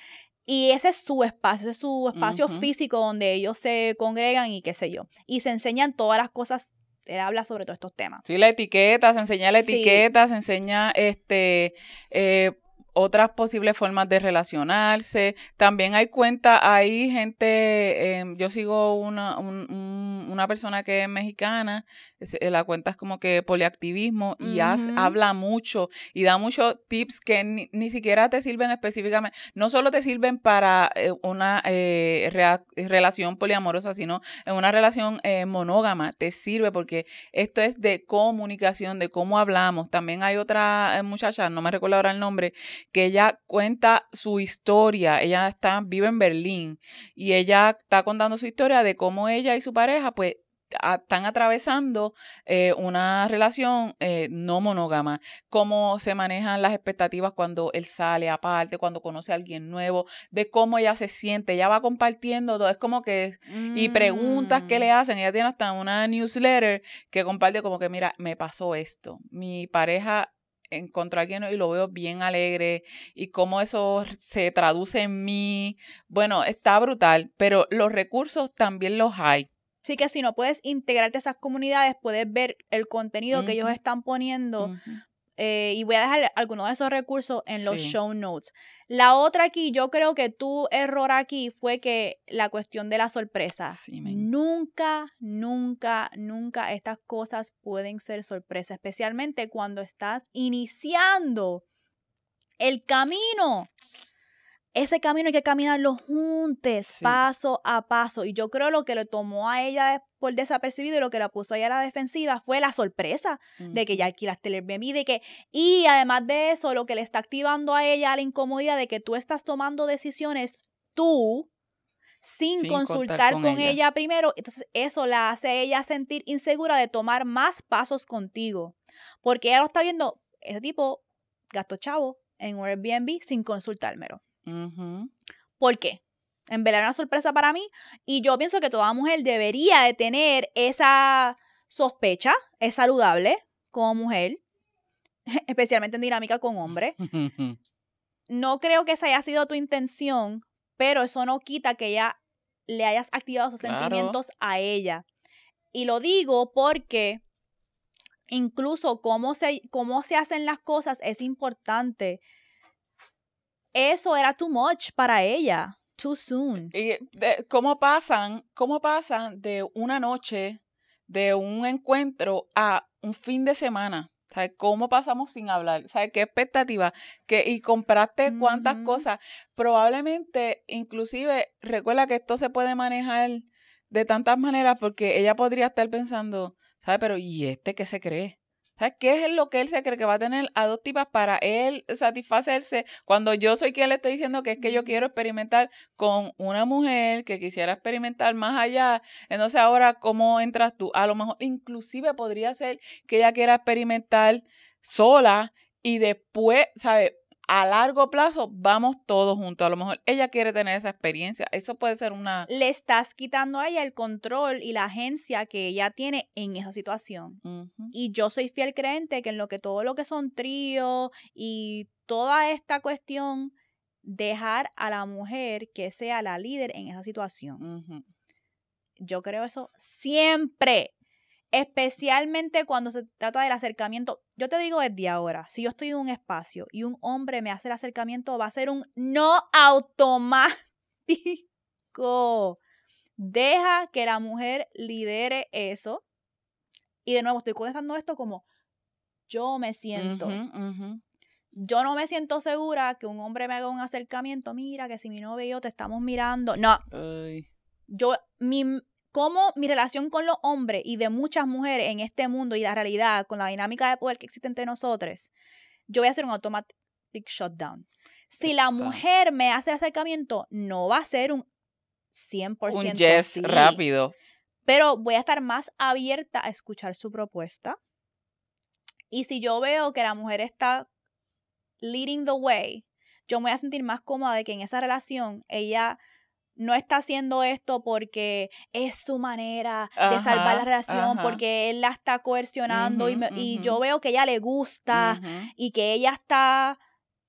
Speaker 1: Y ese es su espacio, ese es su espacio físico donde ellos se congregan y qué sé yo. Y se enseñan todas las cosas él habla sobre todos estos temas.
Speaker 2: Sí, la etiqueta, se enseña la etiqueta, se enseña este eh, otras posibles formas de relacionarse. También hay cuenta, hay gente, em, yo sigo una, una persona que es mexicana, eh, la cuenta es como que poliactivismo y habla mucho y da muchos tips que ni, siquiera te sirven específicamente, no solo te sirven para eh, una eh, relación poliamorosa, sino en una relación monógama, te sirve porque esto es de comunicación, de cómo hablamos. También hay otra muchacha, no me recuerdo ahora el nombre, que ella cuenta su historia. Ella está, vive en Berlín y ella está contando su historia de cómo ella y su pareja, pues, están atravesando eh, una relación eh, no monógama, cómo se manejan las expectativas cuando él sale aparte, cuando conoce a alguien nuevo, de cómo ella se siente, ella va compartiendo todo, es como que, y preguntas que le mm. hacen, ella tiene hasta una newsletter que comparte como que, mira, me pasó esto, mi pareja encontró a alguien y lo veo bien alegre y cómo eso se traduce en mí. Bueno, está brutal, pero los recursos también los hay.
Speaker 1: Sí que si no puedes integrarte a esas comunidades, puedes ver el contenido que ellos están poniendo eh, y voy a dejar algunos de esos recursos en los show notes. La otra aquí, yo creo que tu error aquí fue que la cuestión de la sorpresa. nunca, nunca, nunca estas cosas pueden ser sorpresa, especialmente cuando estás iniciando el camino ese camino hay que caminarlo juntos, paso a paso. Y yo creo lo que le tomó a ella por desapercibido y lo que la puso ella a la defensiva fue la sorpresa de que ya alquilaste el Airbnb, de que, y además de eso, lo que le está activando a ella la incomodidad de que tú estás tomando decisiones tú sin, consultar con, ella. primero. Entonces eso la hace a ella sentir insegura de tomar más pasos contigo. Porque ella lo está viendo, ese tipo gastó chavo en un Airbnb sin consultármelo. ¿Por qué? En verdad era una sorpresa para mí y yo pienso que toda mujer debería de tener esa sospecha, es saludable como mujer, especialmente en dinámica con hombre. No creo que esa haya sido tu intención, pero eso no quita que ya le hayas activado sus sentimientos a ella. Y lo digo porque incluso cómo se, cómo se hacen las cosas es importante eso era too much para ella, too soon.
Speaker 2: ¿Y cómo pasan, cómo pasan de una noche, de un encuentro a un fin de semana? ¿Sabes cómo pasamos sin hablar? ¿Sabes qué expectativa? Que, y compraste cuántas cosas. Probablemente, inclusive, recuerda que esto se puede manejar de tantas maneras porque ella podría estar pensando, ¿sabes? Pero ¿y este qué se cree? ¿Sabes qué es lo que él se cree que va a tener a dos tipas para él satisfacerse cuando yo soy quien le estoy diciendo que es que yo quiero experimentar con una mujer que quisiera experimentar más allá? Entonces ahora, ¿cómo entras tú? A lo mejor inclusive podría ser que ella quiera experimentar sola y después, ¿sabes? A largo plazo vamos todos juntos. A lo mejor ella quiere tener esa experiencia. Eso puede ser una...
Speaker 1: Le estás quitando a ella el control y la agencia que ella tiene en esa situación. Y yo soy fiel creyente que en lo que todo lo que son tríos y toda esta cuestión, dejar a la mujer que sea la líder en esa situación. Yo creo eso siempre especialmente cuando se trata del acercamiento. Yo te digo desde ahora, si yo estoy en un espacio y un hombre me hace el acercamiento, va a ser un no automático. Deja que la mujer lidere eso. Y de nuevo, estoy contestando esto como yo me siento. Yo no me siento segura que un hombre me haga un acercamiento. Mira, que si mi novio y yo te estamos mirando. No. Yo, mi, cómo mi relación con los hombres y de muchas mujeres en este mundo y la realidad, con la dinámica de poder que existe entre nosotros, yo voy a hacer un automatic shutdown. Si la mujer me hace el acercamiento, no va a ser un 100%
Speaker 2: Un yes
Speaker 1: sí,
Speaker 2: rápido.
Speaker 1: pero voy a estar más abierta a escuchar su propuesta. Y si yo veo que la mujer está leading the way, yo me voy a sentir más cómoda de que en esa relación ella no está haciendo esto porque es su manera de salvar la relación,
Speaker 2: ajá.
Speaker 1: porque él la está coercionando y, me- y yo veo que ella le gusta y que ella está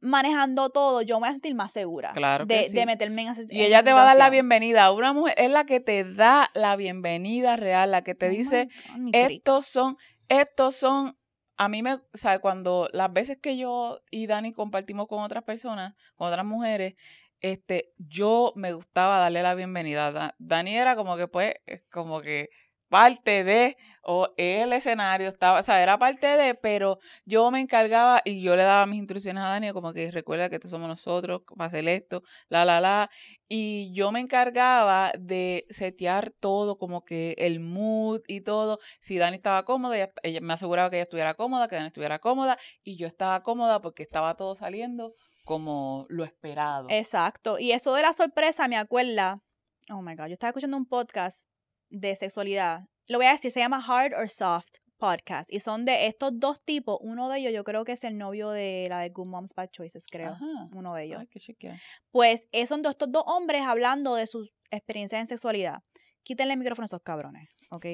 Speaker 1: manejando todo, yo me voy a sentir más segura
Speaker 2: Claro
Speaker 1: de, meterme en esa
Speaker 2: Y ella te va a dar la bienvenida. Una mujer es la que te da la bienvenida real, la que te
Speaker 1: Oh
Speaker 2: dice,
Speaker 1: God,
Speaker 2: estos son, estos son, a mí me, o sea, cuando las veces que yo y Dani compartimos con otras personas, con otras mujeres, este, yo me gustaba darle la bienvenida. Da- Dani era como que, pues, es como que parte de, o el escenario estaba, o sea, era parte de, pero yo me encargaba y yo le daba mis instrucciones a Dani, como que recuerda que estos somos nosotros, va a hacer esto, la, la, la, y yo me encargaba de setear todo, como que el mood y todo. Si Dani estaba cómoda, ella, ella me aseguraba que ella estuviera cómoda, que Dani estuviera cómoda, y yo estaba cómoda porque estaba todo saliendo como lo esperado.
Speaker 1: Exacto. Y eso de la sorpresa me acuerda. Oh my God. Yo estaba escuchando un podcast de sexualidad. Lo voy a decir, se llama Hard or Soft Podcast. Y son de estos dos tipos. Uno de ellos, yo creo que es el novio de la de Good Moms Bad Choices, creo.
Speaker 2: Ajá.
Speaker 1: Uno de ellos.
Speaker 2: Ay, qué chequear.
Speaker 1: Pues eh, son de estos dos hombres hablando de sus experiencias en sexualidad. Quítenle el micrófono a esos cabrones, ¿ok?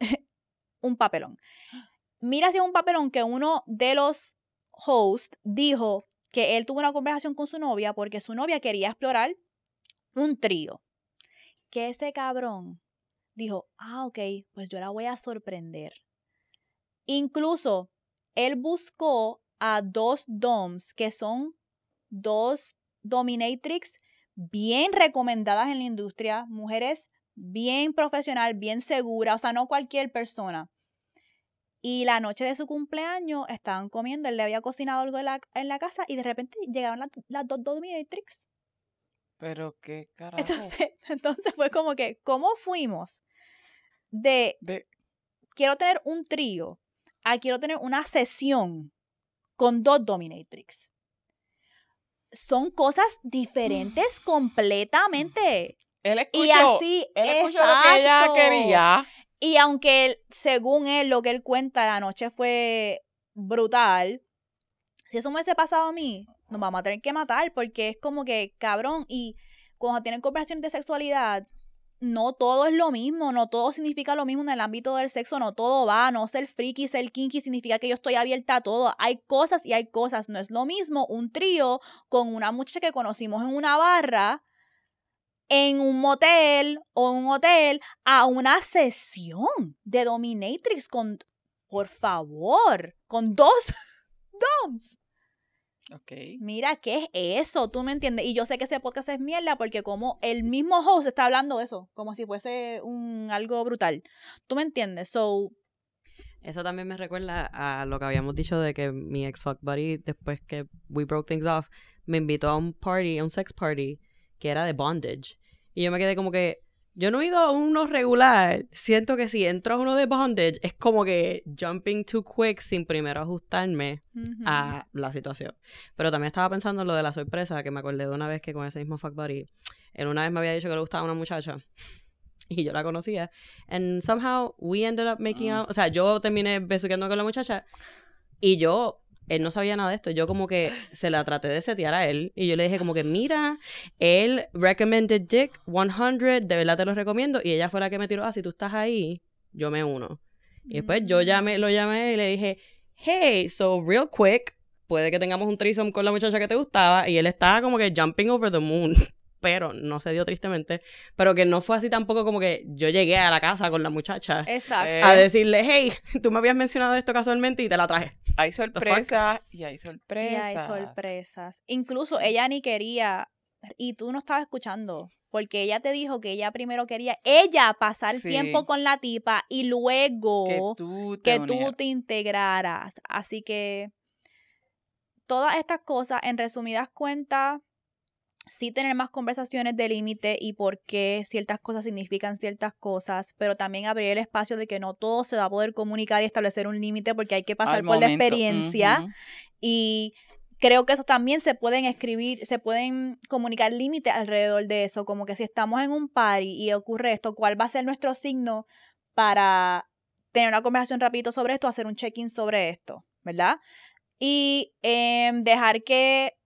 Speaker 1: un papelón. Mira si es un papelón que uno de los hosts dijo que él tuvo una conversación con su novia porque su novia quería explorar un trío. Que ese cabrón dijo, ah, ok, pues yo la voy a sorprender. Incluso él buscó a dos DOMs que son dos dominatrix bien recomendadas en la industria, mujeres bien profesional, bien segura, o sea, no cualquier persona. Y la noche de su cumpleaños estaban comiendo, él le había cocinado algo en la, en la casa y de repente llegaron las, las dos dominatrix.
Speaker 2: Pero qué carajo.
Speaker 1: Entonces, entonces fue como que, ¿cómo fuimos de
Speaker 2: De-
Speaker 1: quiero tener un trío a quiero tener una sesión con dos dominatrix? Son cosas diferentes completamente.
Speaker 2: él escuchó,
Speaker 1: Y así,
Speaker 2: él escuchó lo que ella
Speaker 1: exacto.
Speaker 2: quería.
Speaker 1: Y aunque él- según él, lo que él cuenta, la noche fue brutal. Si eso me hubiese pasado a mí, nos vamos a tener que matar porque es como que, cabrón, y cuando tienen conversaciones de sexualidad, no todo es lo mismo, no todo significa lo mismo en el ámbito del sexo, no todo va, no ser friki, ser kinky significa que yo estoy abierta a todo. Hay cosas y hay cosas, no es lo mismo un trío con una muchacha que conocimos en una barra, en un motel o un hotel, a una sesión de dominatrix con, por favor, con dos doms.
Speaker 2: Ok.
Speaker 1: Mira, ¿qué es eso? ¿Tú me entiendes? Y yo sé que ese podcast es mierda porque como el mismo host está hablando de eso, como si fuese un algo brutal. ¿Tú me entiendes? So,
Speaker 3: Eso también me recuerda a lo que habíamos dicho de que mi ex fuck buddy, después que we broke things off, me invitó a un party, a un sex party, que era de bondage. Y yo me quedé como que, yo no he ido a uno regular. Siento que si entro a uno de bondage, es como que jumping too quick sin primero ajustarme a la situación. Pero también estaba pensando en lo de la sorpresa, que me acordé de una vez que con ese mismo fuck buddy, él una vez me había dicho que le gustaba una muchacha. Y yo la conocía. And somehow we ended up making
Speaker 2: Ah.
Speaker 3: out. O sea, yo terminé besuqueando con la muchacha. Y yo, él no sabía nada de esto. Yo como que se la traté de setear a él. Y yo le dije como que, mira, él recommended Dick 100. De verdad te lo recomiendo. Y ella fue la que me tiró, ah, si tú estás ahí, yo me uno. Y después yo
Speaker 1: Mm.
Speaker 3: llamé, lo llamé y le dije, hey, so real quick, puede que tengamos un threesome con la muchacha que te gustaba. Y él estaba como que jumping over the moon. Pero no se dio tristemente. Pero que no fue así tampoco como que yo llegué a la casa con la muchacha
Speaker 1: Exacto.
Speaker 3: A decirle, hey, tú me habías mencionado esto casualmente y te la traje.
Speaker 2: Hay sorpresas y hay
Speaker 1: Y
Speaker 2: sorpresas.
Speaker 1: hay sorpresas. Incluso ella ni quería, y tú no estabas escuchando, porque ella te dijo que ella primero quería ella pasar
Speaker 2: Sí.
Speaker 1: tiempo con la tipa y luego
Speaker 2: Que tú te
Speaker 1: que tú
Speaker 2: unieras.
Speaker 1: te integraras. Así que todas estas cosas, en resumidas cuentas, sí tener más conversaciones de límite y por qué ciertas cosas significan ciertas cosas, pero también abrir el espacio de que no todo se va a poder comunicar y establecer un límite porque hay que pasar
Speaker 2: Al
Speaker 1: por la experiencia y creo que eso también se pueden escribir, se pueden comunicar límites alrededor de eso, como que si estamos en un party y ocurre esto, ¿cuál va a ser nuestro signo para tener una conversación rapidito sobre esto, hacer un check-in sobre esto, ¿verdad? Y em, dejar que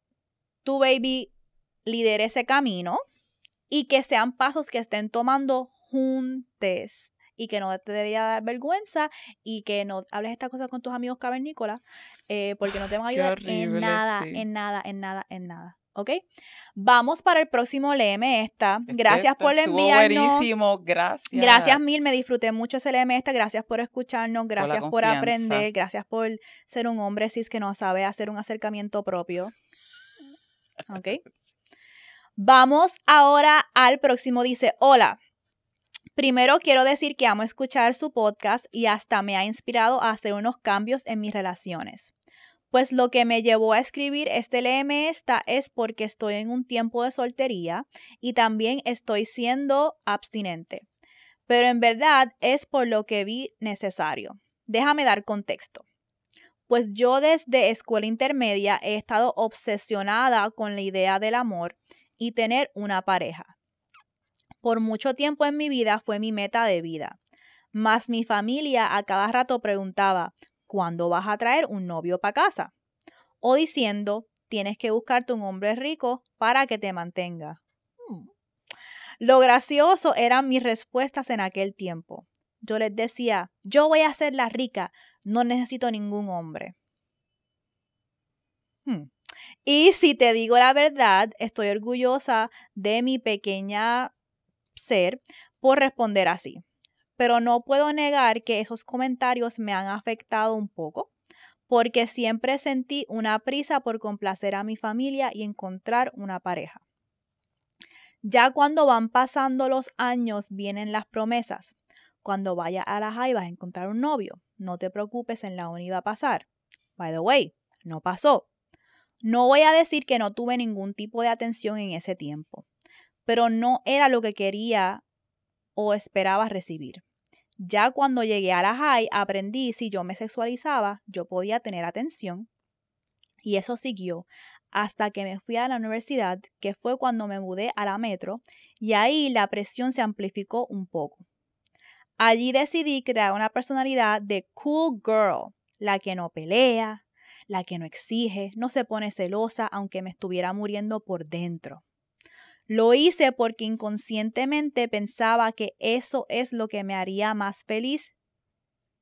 Speaker 1: tu baby lidere ese camino y que sean pasos que estén tomando juntes y que no te debería dar vergüenza y que no hables estas cosas con tus amigos cavernícolas eh, porque no te van a ayudar en nada,
Speaker 2: sí.
Speaker 1: en nada, en nada, en nada. ¿Ok? Vamos para el próximo Léeme esta. Gracias por enviarnos.
Speaker 2: buenísimo, gracias.
Speaker 1: Gracias mil, me disfruté mucho ese Léeme esta. Gracias por escucharnos, gracias por, aprender, gracias por ser un hombre cis que no sabe hacer un acercamiento propio. ¿Ok? Vamos ahora al próximo. Dice, hola. Primero quiero decir que amo escuchar su podcast y hasta me ha inspirado a hacer unos cambios en mis relaciones. Pues lo que me llevó a escribir este léeme esta es porque estoy en un tiempo de soltería y también estoy siendo abstinente. Pero en verdad es por lo que vi necesario. Déjame dar contexto. Pues yo desde escuela intermedia he estado obsesionada con la idea del amor y tener una pareja. Por mucho tiempo en mi vida fue mi meta de vida. Mas mi familia a cada rato preguntaba, ¿cuándo vas a traer un novio para casa? O diciendo, tienes que buscarte un hombre rico para que te mantenga. Hmm. Lo gracioso eran mis respuestas en aquel tiempo. Yo les decía, yo voy a ser la rica, no necesito ningún hombre. Hmm. Y si te digo la verdad, estoy orgullosa de mi pequeña ser por responder así. Pero no puedo negar que esos comentarios me han afectado un poco, porque siempre sentí una prisa por complacer a mi familia y encontrar una pareja. Ya cuando van pasando los años vienen las promesas. Cuando vayas a la high vas a encontrar un novio. No te preocupes, en la uni va a pasar. By the way, no pasó. No voy a decir que no tuve ningún tipo de atención en ese tiempo, pero no era lo que quería o esperaba recibir. Ya cuando llegué a la high aprendí si yo me sexualizaba, yo podía tener atención. Y eso siguió hasta que me fui a la universidad, que fue cuando me mudé a la metro, y ahí la presión se amplificó un poco. Allí decidí crear una personalidad de cool girl, la que no pelea, la que no exige, no se pone celosa aunque me estuviera muriendo por dentro. Lo hice porque inconscientemente pensaba que eso es lo que me haría más feliz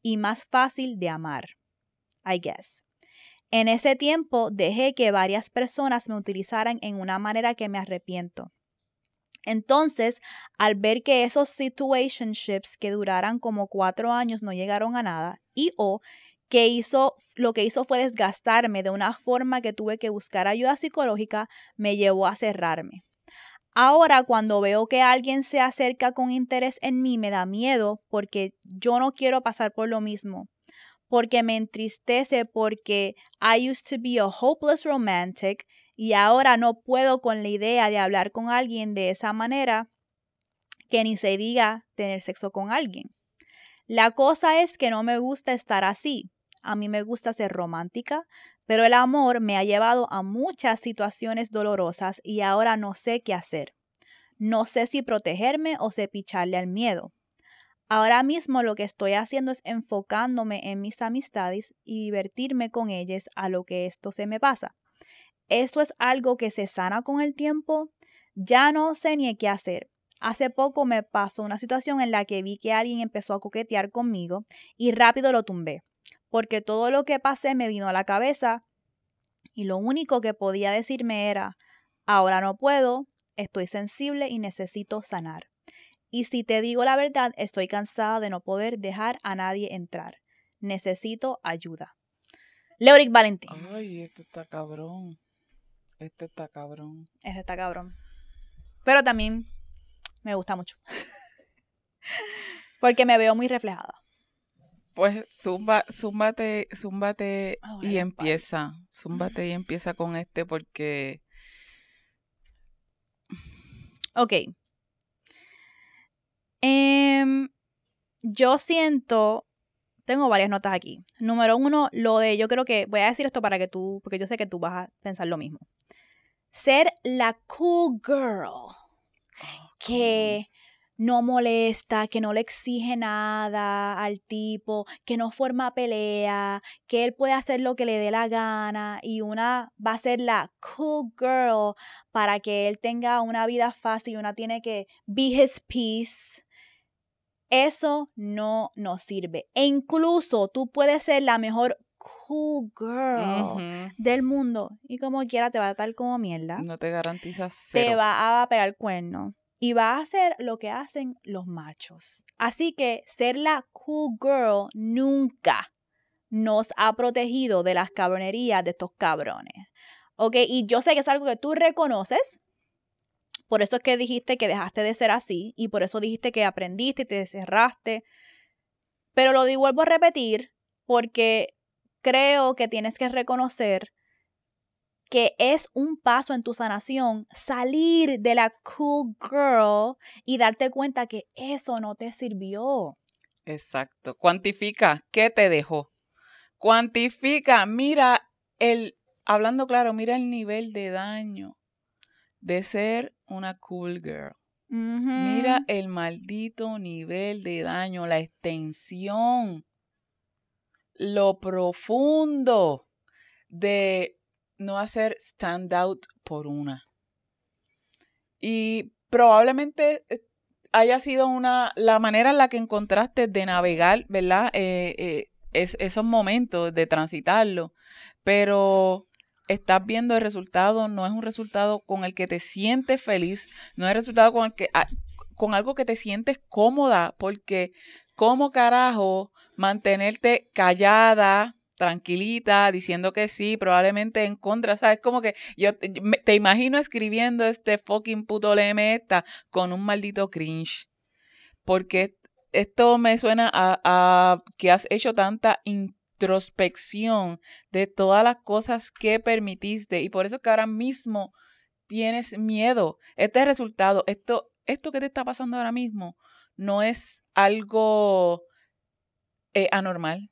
Speaker 1: y más fácil de amar. I guess. En ese tiempo dejé que varias personas me utilizaran en una manera que me arrepiento. Entonces, al ver que esos situationships que duraran como cuatro años no llegaron a nada, y o que hizo, lo que hizo fue desgastarme de una forma que tuve que buscar ayuda psicológica, me llevó a cerrarme. Ahora cuando veo que alguien se acerca con interés en mí me da miedo porque yo no quiero pasar por lo mismo, porque me entristece porque I used to be a hopeless romantic y ahora no puedo con la idea de hablar con alguien de esa manera que ni se diga tener sexo con alguien. La cosa es que no me gusta estar así. A mí me gusta ser romántica, pero el amor me ha llevado a muchas situaciones dolorosas y ahora no sé qué hacer. No sé si protegerme o si picharle al miedo. Ahora mismo lo que estoy haciendo es enfocándome en mis amistades y divertirme con ellas a lo que esto se me pasa. Esto es algo que se sana con el tiempo. Ya no sé ni qué hacer. Hace poco me pasó una situación en la que vi que alguien empezó a coquetear conmigo y rápido lo tumbé, porque todo lo que pasé me vino a la cabeza y lo único que podía decirme era, ahora no puedo, estoy sensible y necesito sanar. Y si te digo la verdad, estoy cansada de no poder dejar a nadie entrar. Necesito ayuda. Leoric Valentín.
Speaker 2: Ay, esto está cabrón. Este está cabrón.
Speaker 1: Ese está cabrón. Pero también me gusta mucho. Porque me veo muy reflejada.
Speaker 2: Pues zumba, zúmbate, zúmbate
Speaker 1: Ahora
Speaker 2: y empieza. Zúmbate y empieza con este porque
Speaker 1: Ok. Em, yo siento, tengo varias notas aquí. Número uno, lo de, yo creo que, voy a decir esto para que tú, porque yo sé que tú vas a pensar lo mismo. Ser la cool girl que no molesta, que no le exige nada al tipo, que no forma pelea, que él puede hacer lo que le dé la gana y una va a ser la cool girl para que él tenga una vida fácil y una tiene que be his peace. Eso no nos sirve. E incluso tú puedes ser la mejor cool girl del mundo y como quiera te va a tratar como mierda
Speaker 2: No te garantiza
Speaker 1: te
Speaker 2: cero.
Speaker 1: va a pegar cuerno y va a hacer lo que hacen los machos. Así que ser la cool girl nunca nos ha protegido de las cabronerías de estos cabrones. ¿Ok? Y yo sé que es algo que tú reconoces. Por eso es que dijiste que dejaste de ser así y por eso dijiste que aprendiste y te cerraste. Pero lo digo, vuelvo a repetir porque creo que tienes que reconocer que es un paso en tu sanación salir de la cool girl y darte cuenta que eso no te sirvió.
Speaker 2: Exacto. Cuantifica qué te dejó. Cuantifica, mira el, hablando claro, mira el nivel de daño de ser una cool girl. Mira el maldito nivel de daño, la extensión, lo profundo de no hacer stand out por una. Y probablemente eh, haya sido una la manera en la que encontraste de navegar, ¿verdad? Eh, eh, es, esos momentos de transitarlo, pero estás viendo el resultado, no es un resultado con el que te sientes feliz, no es resultado con el que ah, con algo que te sientes cómoda, porque cómo carajo mantenerte callada, tranquilita, diciendo que sí, probablemente en contra, ¿sabes? Como que yo te, imagino escribiendo este fucking puto LM esta con un maldito cringe. Porque esto me suena a, a que has hecho tanta introspección de todas las cosas que permitiste y por eso que ahora mismo tienes miedo. Este resultado, esto, esto que te está pasando ahora mismo, no es algo eh, anormal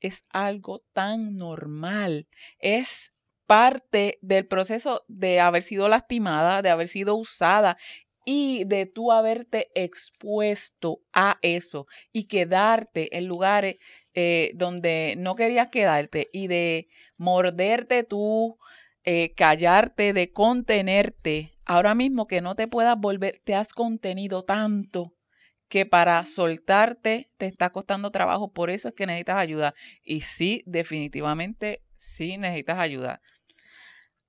Speaker 2: es algo tan normal. Es parte del proceso de haber sido lastimada, de haber sido usada y de tú haberte expuesto a eso y quedarte en lugares eh, donde no querías quedarte y de morderte tú, eh, callarte, de contenerte. Ahora mismo que no te puedas volver, te has contenido tanto que para soltarte te está costando trabajo, por eso es que necesitas ayuda. Y sí, definitivamente, sí necesitas ayuda.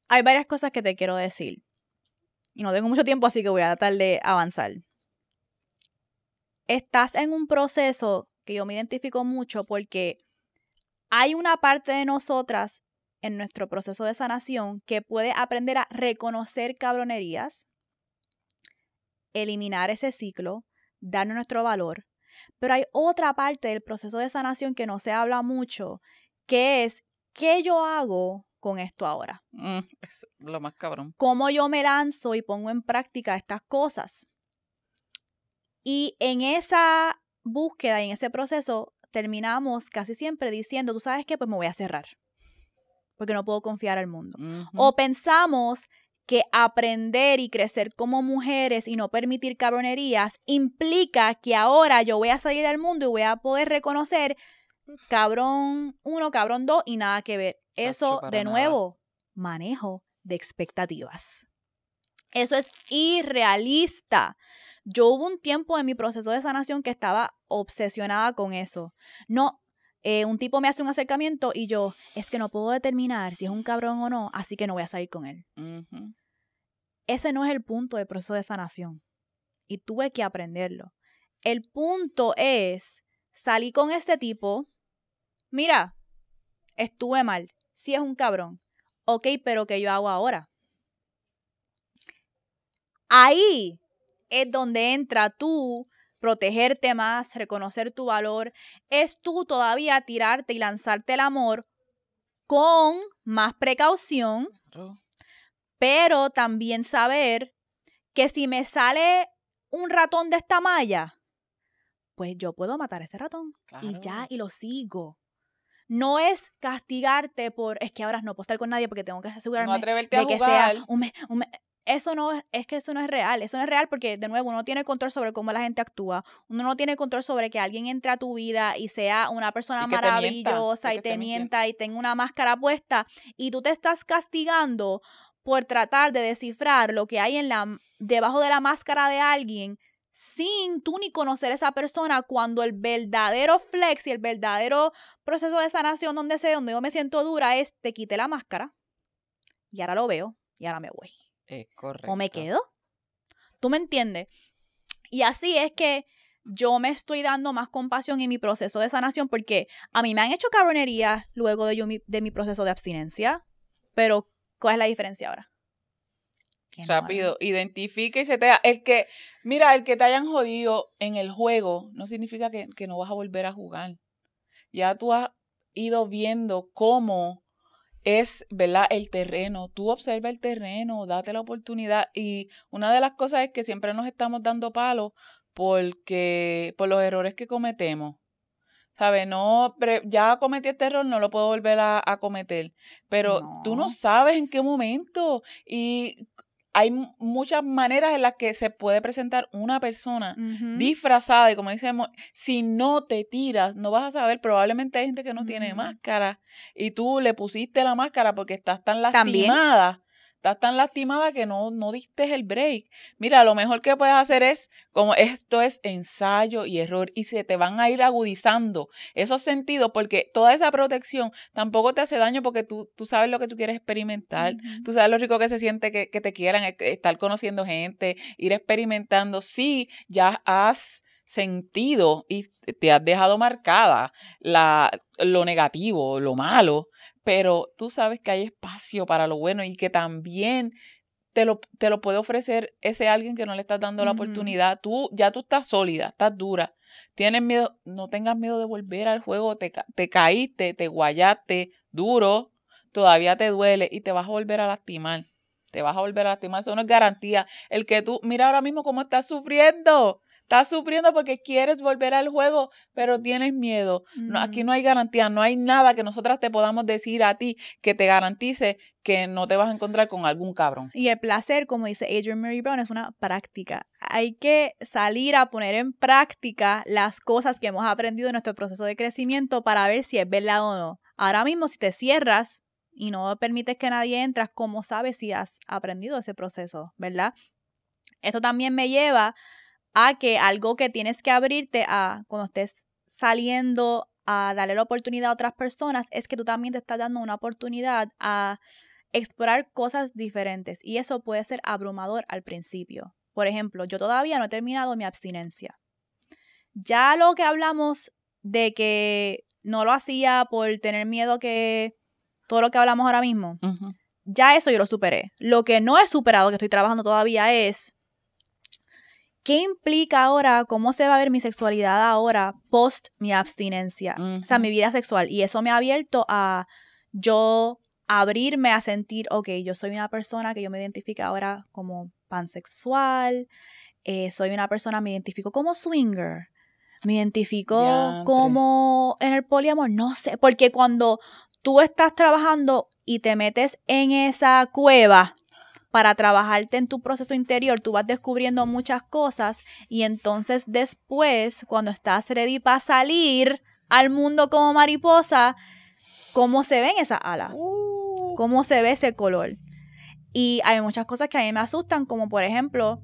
Speaker 1: Hay varias cosas que te quiero decir. Y no tengo mucho tiempo, así que voy a tratar de avanzar. Estás en un proceso que yo me identifico mucho porque hay una parte de nosotras en nuestro proceso de sanación que puede aprender a reconocer cabronerías, eliminar ese ciclo, darnos nuestro valor. Pero hay otra parte del proceso de sanación que no se habla mucho, que es qué yo hago con esto ahora.
Speaker 2: Mm, es lo más cabrón.
Speaker 1: Cómo yo me lanzo y pongo en práctica estas cosas. Y en esa búsqueda y en ese proceso terminamos casi siempre diciendo, tú sabes qué, pues me voy a cerrar, porque no puedo confiar al mundo. O pensamos que aprender y crecer como mujeres y no permitir cabronerías implica que ahora yo voy a salir del mundo y voy a poder reconocer cabrón uno, cabrón dos y nada que ver. Eso, de
Speaker 2: nada.
Speaker 1: nuevo, manejo de expectativas. Eso es irrealista. Yo hubo un tiempo en mi proceso de sanación que estaba obsesionada con eso. No, eh, un tipo me hace un acercamiento y yo, es que no puedo determinar si es un cabrón o no, así que no voy a salir con él. Ese no es el punto del proceso de sanación. Y tuve que aprenderlo. El punto es, salí con este tipo, mira, estuve mal, si es un cabrón. Ok, pero ¿qué yo hago ahora? Ahí es donde entra tú protegerte más, reconocer tu valor, es tú todavía tirarte y lanzarte el amor con más precaución, pero también saber que si me sale un ratón de esta malla, pues yo puedo matar a ese ratón y ya, y lo sigo. No es castigarte por, es que ahora no puedo estar con nadie porque tengo que
Speaker 2: No
Speaker 1: asegurarme
Speaker 2: a
Speaker 1: de que
Speaker 2: jugar.
Speaker 1: sea un mes, un mes. Eso no es, es que eso no es real. Eso no es real porque, de nuevo, uno no tiene control sobre cómo la gente actúa. Uno no tiene control sobre que alguien entre a tu vida y sea una persona
Speaker 2: Y que te mienta,
Speaker 1: maravillosa
Speaker 2: y
Speaker 1: te
Speaker 2: mienta
Speaker 1: y tenga una máscara puesta y tú te estás castigando por tratar de descifrar lo que hay en la debajo de la máscara de alguien sin tú ni conocer a esa persona cuando el verdadero flex y el verdadero proceso de sanación donde sé, donde yo me siento dura es te quité la máscara y ahora lo veo y ahora me voy
Speaker 2: Es correcto.
Speaker 1: o me quedo. ¿Tú me entiendes? Y así es que yo me estoy dando más compasión en mi proceso de sanación porque a mí me han hecho cabronerías luego de, yo, mi, de mi proceso de abstinencia, pero ¿cuál es la diferencia ahora? Que no,
Speaker 2: Rápido, identifica y se te da. El que, mira, el que te hayan jodido en el juego no significa que, que no vas a volver a jugar. Ya tú has ido viendo cómo es, ¿verdad? El terreno. Tú observa el terreno, date la oportunidad. Y una de las cosas es que siempre nos estamos dando palos porque, por los errores que cometemos. ¿Sabes? No, ya cometí este error, no lo puedo volver a, a cometer. Pero tú No. sabes en qué momento. Y hay mu- muchas maneras en las que se puede presentar una persona disfrazada y como decimos, si no te tiras, no vas a saber, probablemente hay gente que no tiene máscara y tú le pusiste la máscara porque estás tan lastimada, estás tan lastimada que no, no diste el break. Mira, lo mejor que puedes hacer es, como esto es ensayo y error y se te van a ir agudizando esos sentidos porque toda esa protección tampoco te hace daño porque tú, tú sabes lo que tú quieres experimentar. Tú sabes lo rico que se siente que, que te quieran, e- estar conociendo gente, ir experimentando. Sí, ya has sentido y te has dejado marcada la, lo negativo, lo malo, pero tú sabes que hay espacio para lo bueno y que también te lo, te lo puede ofrecer ese alguien que no le estás dando la oportunidad. Tú ya tú estás sólida, estás dura. Tienes miedo, no tengas miedo de volver al juego, te, te caíste, te guayaste duro, todavía te duele y te vas a volver a lastimar. Te vas a volver a lastimar, eso no es garantía. El que tú, mira ahora mismo cómo estás sufriendo. Estás sufriendo porque quieres volver al juego, pero tienes miedo. No, aquí no hay garantía, no hay nada que nosotras te podamos decir a ti que te garantice que no te vas a encontrar con algún cabrón.
Speaker 1: Y el placer, como dice Adrian Mary Brown, es una práctica. Hay que salir a poner en práctica las cosas que hemos aprendido en nuestro proceso de crecimiento para ver si es verdad o no. Ahora mismo, si te cierras y no permites que nadie entre, ¿cómo sabes si has aprendido ese proceso? ¿Verdad? Esto también me lleva a que algo que tienes que abrirte a cuando estés saliendo a darle la oportunidad a otras personas es que tú también te estás dando una oportunidad a explorar cosas diferentes y eso puede ser abrumador al principio. Por ejemplo, yo todavía no he terminado mi abstinencia. Ya lo que hablamos de que no lo hacía por tener miedo que todo lo que hablamos ahora mismo, ya eso yo lo superé. Lo que no he superado, que estoy trabajando todavía, es qué implica ahora, cómo se va a ver mi sexualidad ahora post mi abstinencia, o sea, mi vida sexual. Y eso me ha abierto a yo abrirme a sentir, ok, yo soy una persona que yo me identifico ahora como pansexual, eh, soy una persona, me identifico como swinger, me identifico como en el poliamor, no sé, porque cuando tú estás trabajando y te metes en esa cueva para trabajarte en tu proceso interior, tú vas descubriendo muchas cosas y entonces después, cuando estás ready para salir al mundo como mariposa, ¿cómo se ven esas alas?
Speaker 2: Uh,
Speaker 1: cómo se ve ese color. Y hay muchas cosas que a mí me asustan, como por ejemplo,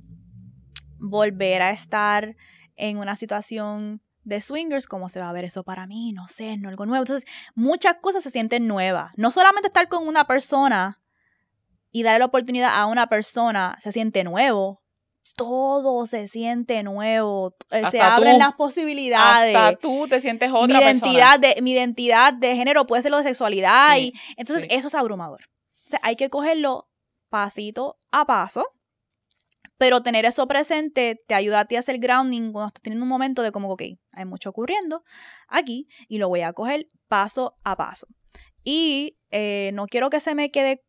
Speaker 1: volver a estar en una situación de swingers, cómo se va a ver eso para mí, no sé, no algo nuevo. Entonces, muchas cosas se sienten nuevas. No solamente estar con una persona y darle la oportunidad a una persona se siente nuevo. Todo se siente nuevo. Eh, se
Speaker 2: Hasta
Speaker 1: abren
Speaker 2: tú.
Speaker 1: las posibilidades
Speaker 2: hasta tú te sientes
Speaker 1: mi
Speaker 2: otra
Speaker 1: identidad de mi identidad de género puede ser lo de sexualidad
Speaker 2: Sí,
Speaker 1: y entonces
Speaker 2: sí.
Speaker 1: eso es abrumador. O sea, hay que cogerlo pasito a paso, pero tener eso presente te ayuda a ti a hacer grounding cuando estás teniendo un momento de como, ok, hay mucho ocurriendo aquí y lo voy a coger paso a paso. Y eh, no quiero que se me quede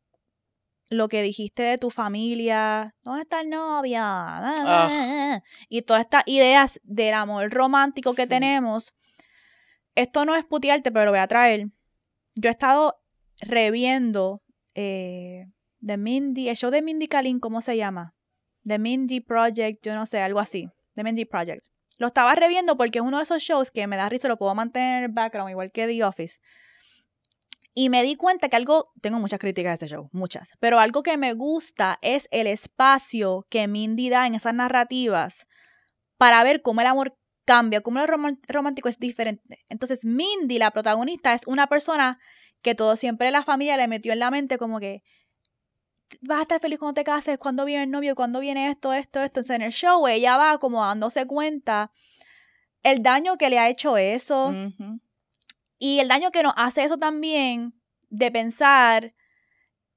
Speaker 1: lo que dijiste de tu familia, ¿dónde está el novio?
Speaker 2: Ah.
Speaker 1: Y todas estas ideas del amor romántico que
Speaker 2: Sí.
Speaker 1: tenemos. Esto no es putearte, pero lo voy a traer. Yo he estado reviendo eh, The Mindy, el show de Mindy Kaling, ¿cómo se llama? The Mindy Project, yo no sé, algo así. The Mindy Project. Lo estaba reviendo porque es uno de esos shows que me da risa, lo puedo mantener en el background, igual que The Office. Y me di cuenta que algo, tengo muchas críticas de ese show, muchas, pero algo que me gusta es el espacio que Mindy da en esas narrativas para ver cómo el amor cambia, cómo el romántico es diferente. Entonces, Mindy, la protagonista, es una persona que todo siempre la familia le metió en la mente como que vas a estar feliz cuando te cases, cuando viene el novio, cuando viene esto, esto, esto. Entonces, en el show ella va como dándose cuenta el daño que le ha hecho eso. Y el daño que nos hace eso también de pensar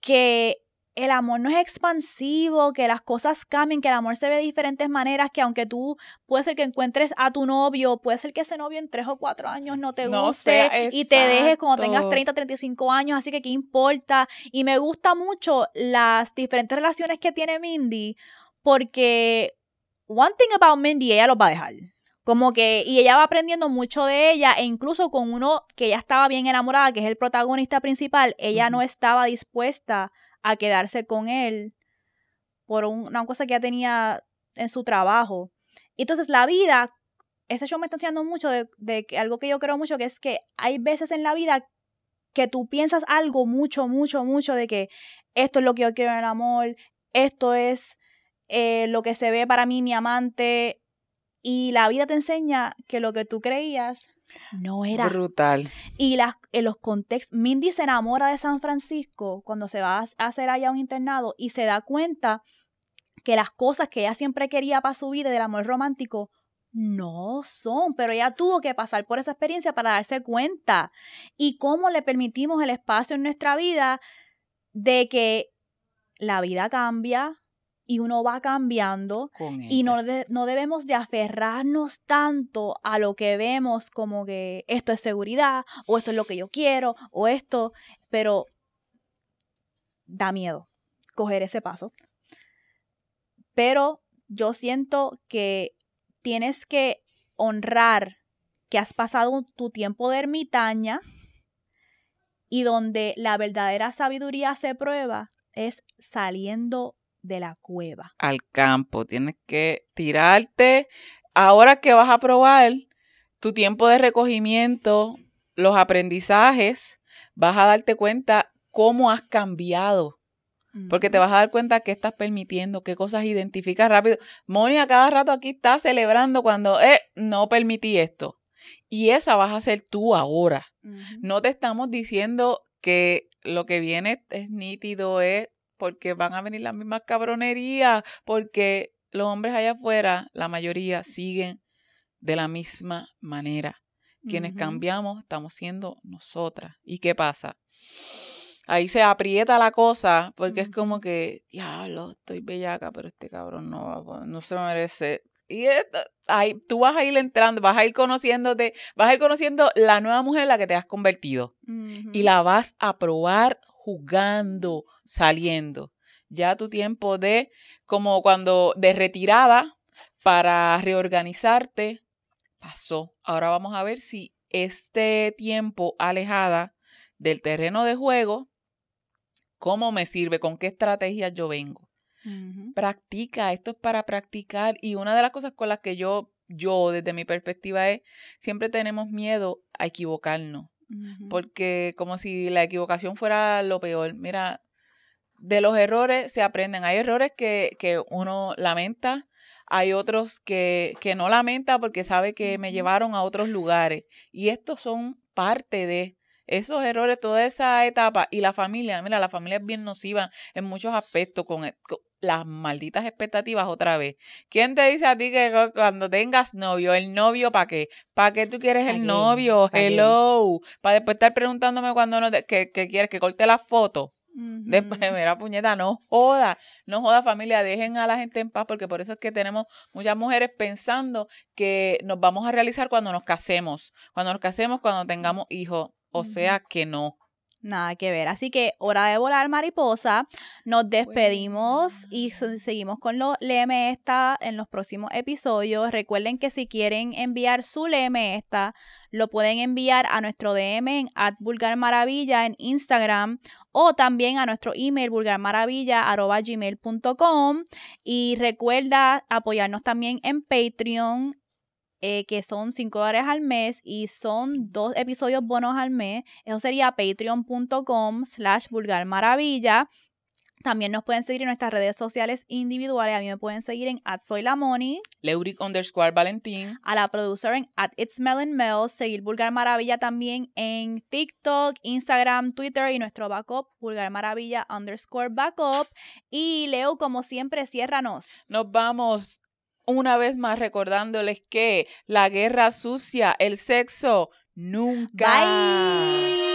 Speaker 1: que el amor no es expansivo, que las cosas cambien, que el amor se ve de diferentes maneras, que aunque tú puede ser que encuentres a tu novio, puede ser que ese novio en tres o cuatro años no te
Speaker 2: No
Speaker 1: guste y te dejes cuando tengas
Speaker 2: exacto.
Speaker 1: 30, 35 años, así que qué importa. Y me gusta mucho las diferentes relaciones que tiene Mindy, porque one thing about Mindy, ella los va a dejar. Como que, y ella va aprendiendo mucho de ella, e incluso con uno que ya estaba bien enamorada, que es el protagonista principal, ella no estaba dispuesta a quedarse con él por un- una cosa que ya tenía en su trabajo. Entonces la vida, ese show me está enseñando mucho de, de que algo que yo creo mucho, que es que hay veces en la vida que tú piensas algo mucho, mucho, mucho de que esto es lo que yo quiero en el amor, esto es eh, lo que se ve para mí mi amante, y la vida te enseña que lo que tú creías no era.
Speaker 2: Brutal.
Speaker 1: Y las, en los contextos, Mindy se enamora de San Francisco cuando se va a hacer allá un internado y se da cuenta que las cosas que ella siempre quería para su vida del amor romántico no son, pero ella tuvo que pasar por esa experiencia para darse cuenta. Y cómo le permitimos el espacio en nuestra vida de que la vida cambia y uno va cambiando
Speaker 2: Con
Speaker 1: y no, de- no debemos de aferrarnos tanto a lo que vemos como que esto es seguridad o esto es lo que yo quiero o esto, pero da miedo coger ese paso. Pero yo siento que tienes que honrar que has pasado tu tiempo de ermitaña y donde la verdadera sabiduría se prueba es saliendo de la cueva.
Speaker 2: al campo. Tienes que tirarte. Ahora que vas a probar tu tiempo de recogimiento, los aprendizajes, vas a darte cuenta cómo has cambiado. Porque te vas a dar cuenta que estás permitiendo, qué cosas identificas rápido. Moni a cada rato aquí está celebrando cuando, eh, no permití esto. Y esa vas a ser tú ahora. No te estamos diciendo que lo que viene es nítido, es porque van a venir las mismas cabronerías, porque los hombres allá afuera, la mayoría, siguen de la misma manera. Quienes cambiamos estamos siendo nosotras. ¿Y qué pasa? Ahí se aprieta la cosa porque es como que, diablo, estoy bellaca, pero este cabrón no, no se merece. Y esto- ahí, tú vas a ir entrando, vas a ir conociéndote, vas a ir conociendo la nueva mujer en la que te has convertido y la vas a probar jugando, saliendo. Ya tu tiempo de, como cuando de retirada para reorganizarte, pasó. Ahora vamos a ver si este tiempo alejada del terreno de juego, cómo me sirve, con qué estrategias yo vengo. Practica, esto es para practicar. Y una de las cosas con las que yo, yo desde mi perspectiva es, siempre tenemos miedo a equivocarnos Porque como si la equivocación fuera lo peor. Mira, de los errores se aprenden. Hay errores que, que uno lamenta, hay otros que, que no lamenta porque sabe que me llevaron a otros lugares. Y estos son parte de esos errores, toda esa etapa. Y la familia, mira, la familia es bien nociva en muchos aspectos con, e- con las malditas expectativas otra vez. ¿Quién te dice a ti que cu- cuando tengas novio, el novio para qué? ¿Para qué tú quieres
Speaker 3: ¿Pa
Speaker 2: el novio? Hello. Para después estar preguntándome cuando no te- que, que quieres que corte la foto. Después, mira, puñeta, no joda, no joda familia, dejen a la gente en paz, porque por eso es que tenemos muchas mujeres pensando que nos vamos a realizar cuando nos casemos, cuando nos casemos, cuando tengamos hijos, o sea que no.
Speaker 1: Nada que ver. Así que hora de volar mariposa. Nos despedimos y se- seguimos con los Léeme esta en los próximos episodios. Recuerden que si quieren enviar su Léeme esta, lo pueden enviar a nuestro DM en vulgarmaravilla en Instagram o también a nuestro email vulgarmaravilla.gmail.com y recuerda apoyarnos también en Patreon eh, que son 5 dólares al mes y son dos episodios bonos al mes. Eso sería patreon.com slash vulgarmaravilla. También nos pueden seguir en nuestras redes sociales individuales. A mí me pueden seguir en at soy la Moni,
Speaker 2: Leuric underscore Valentín.
Speaker 1: a la producer en at it's Mel, seguir Vulgar Maravilla también en TikTok, Instagram, Twitter y nuestro backup, Vulgar Maravilla underscore backup. Y Leo, como siempre, ciérranos.
Speaker 2: Nos vamos una vez más recordándoles que la guerra sucia, el sexo, nunca.
Speaker 1: Bye.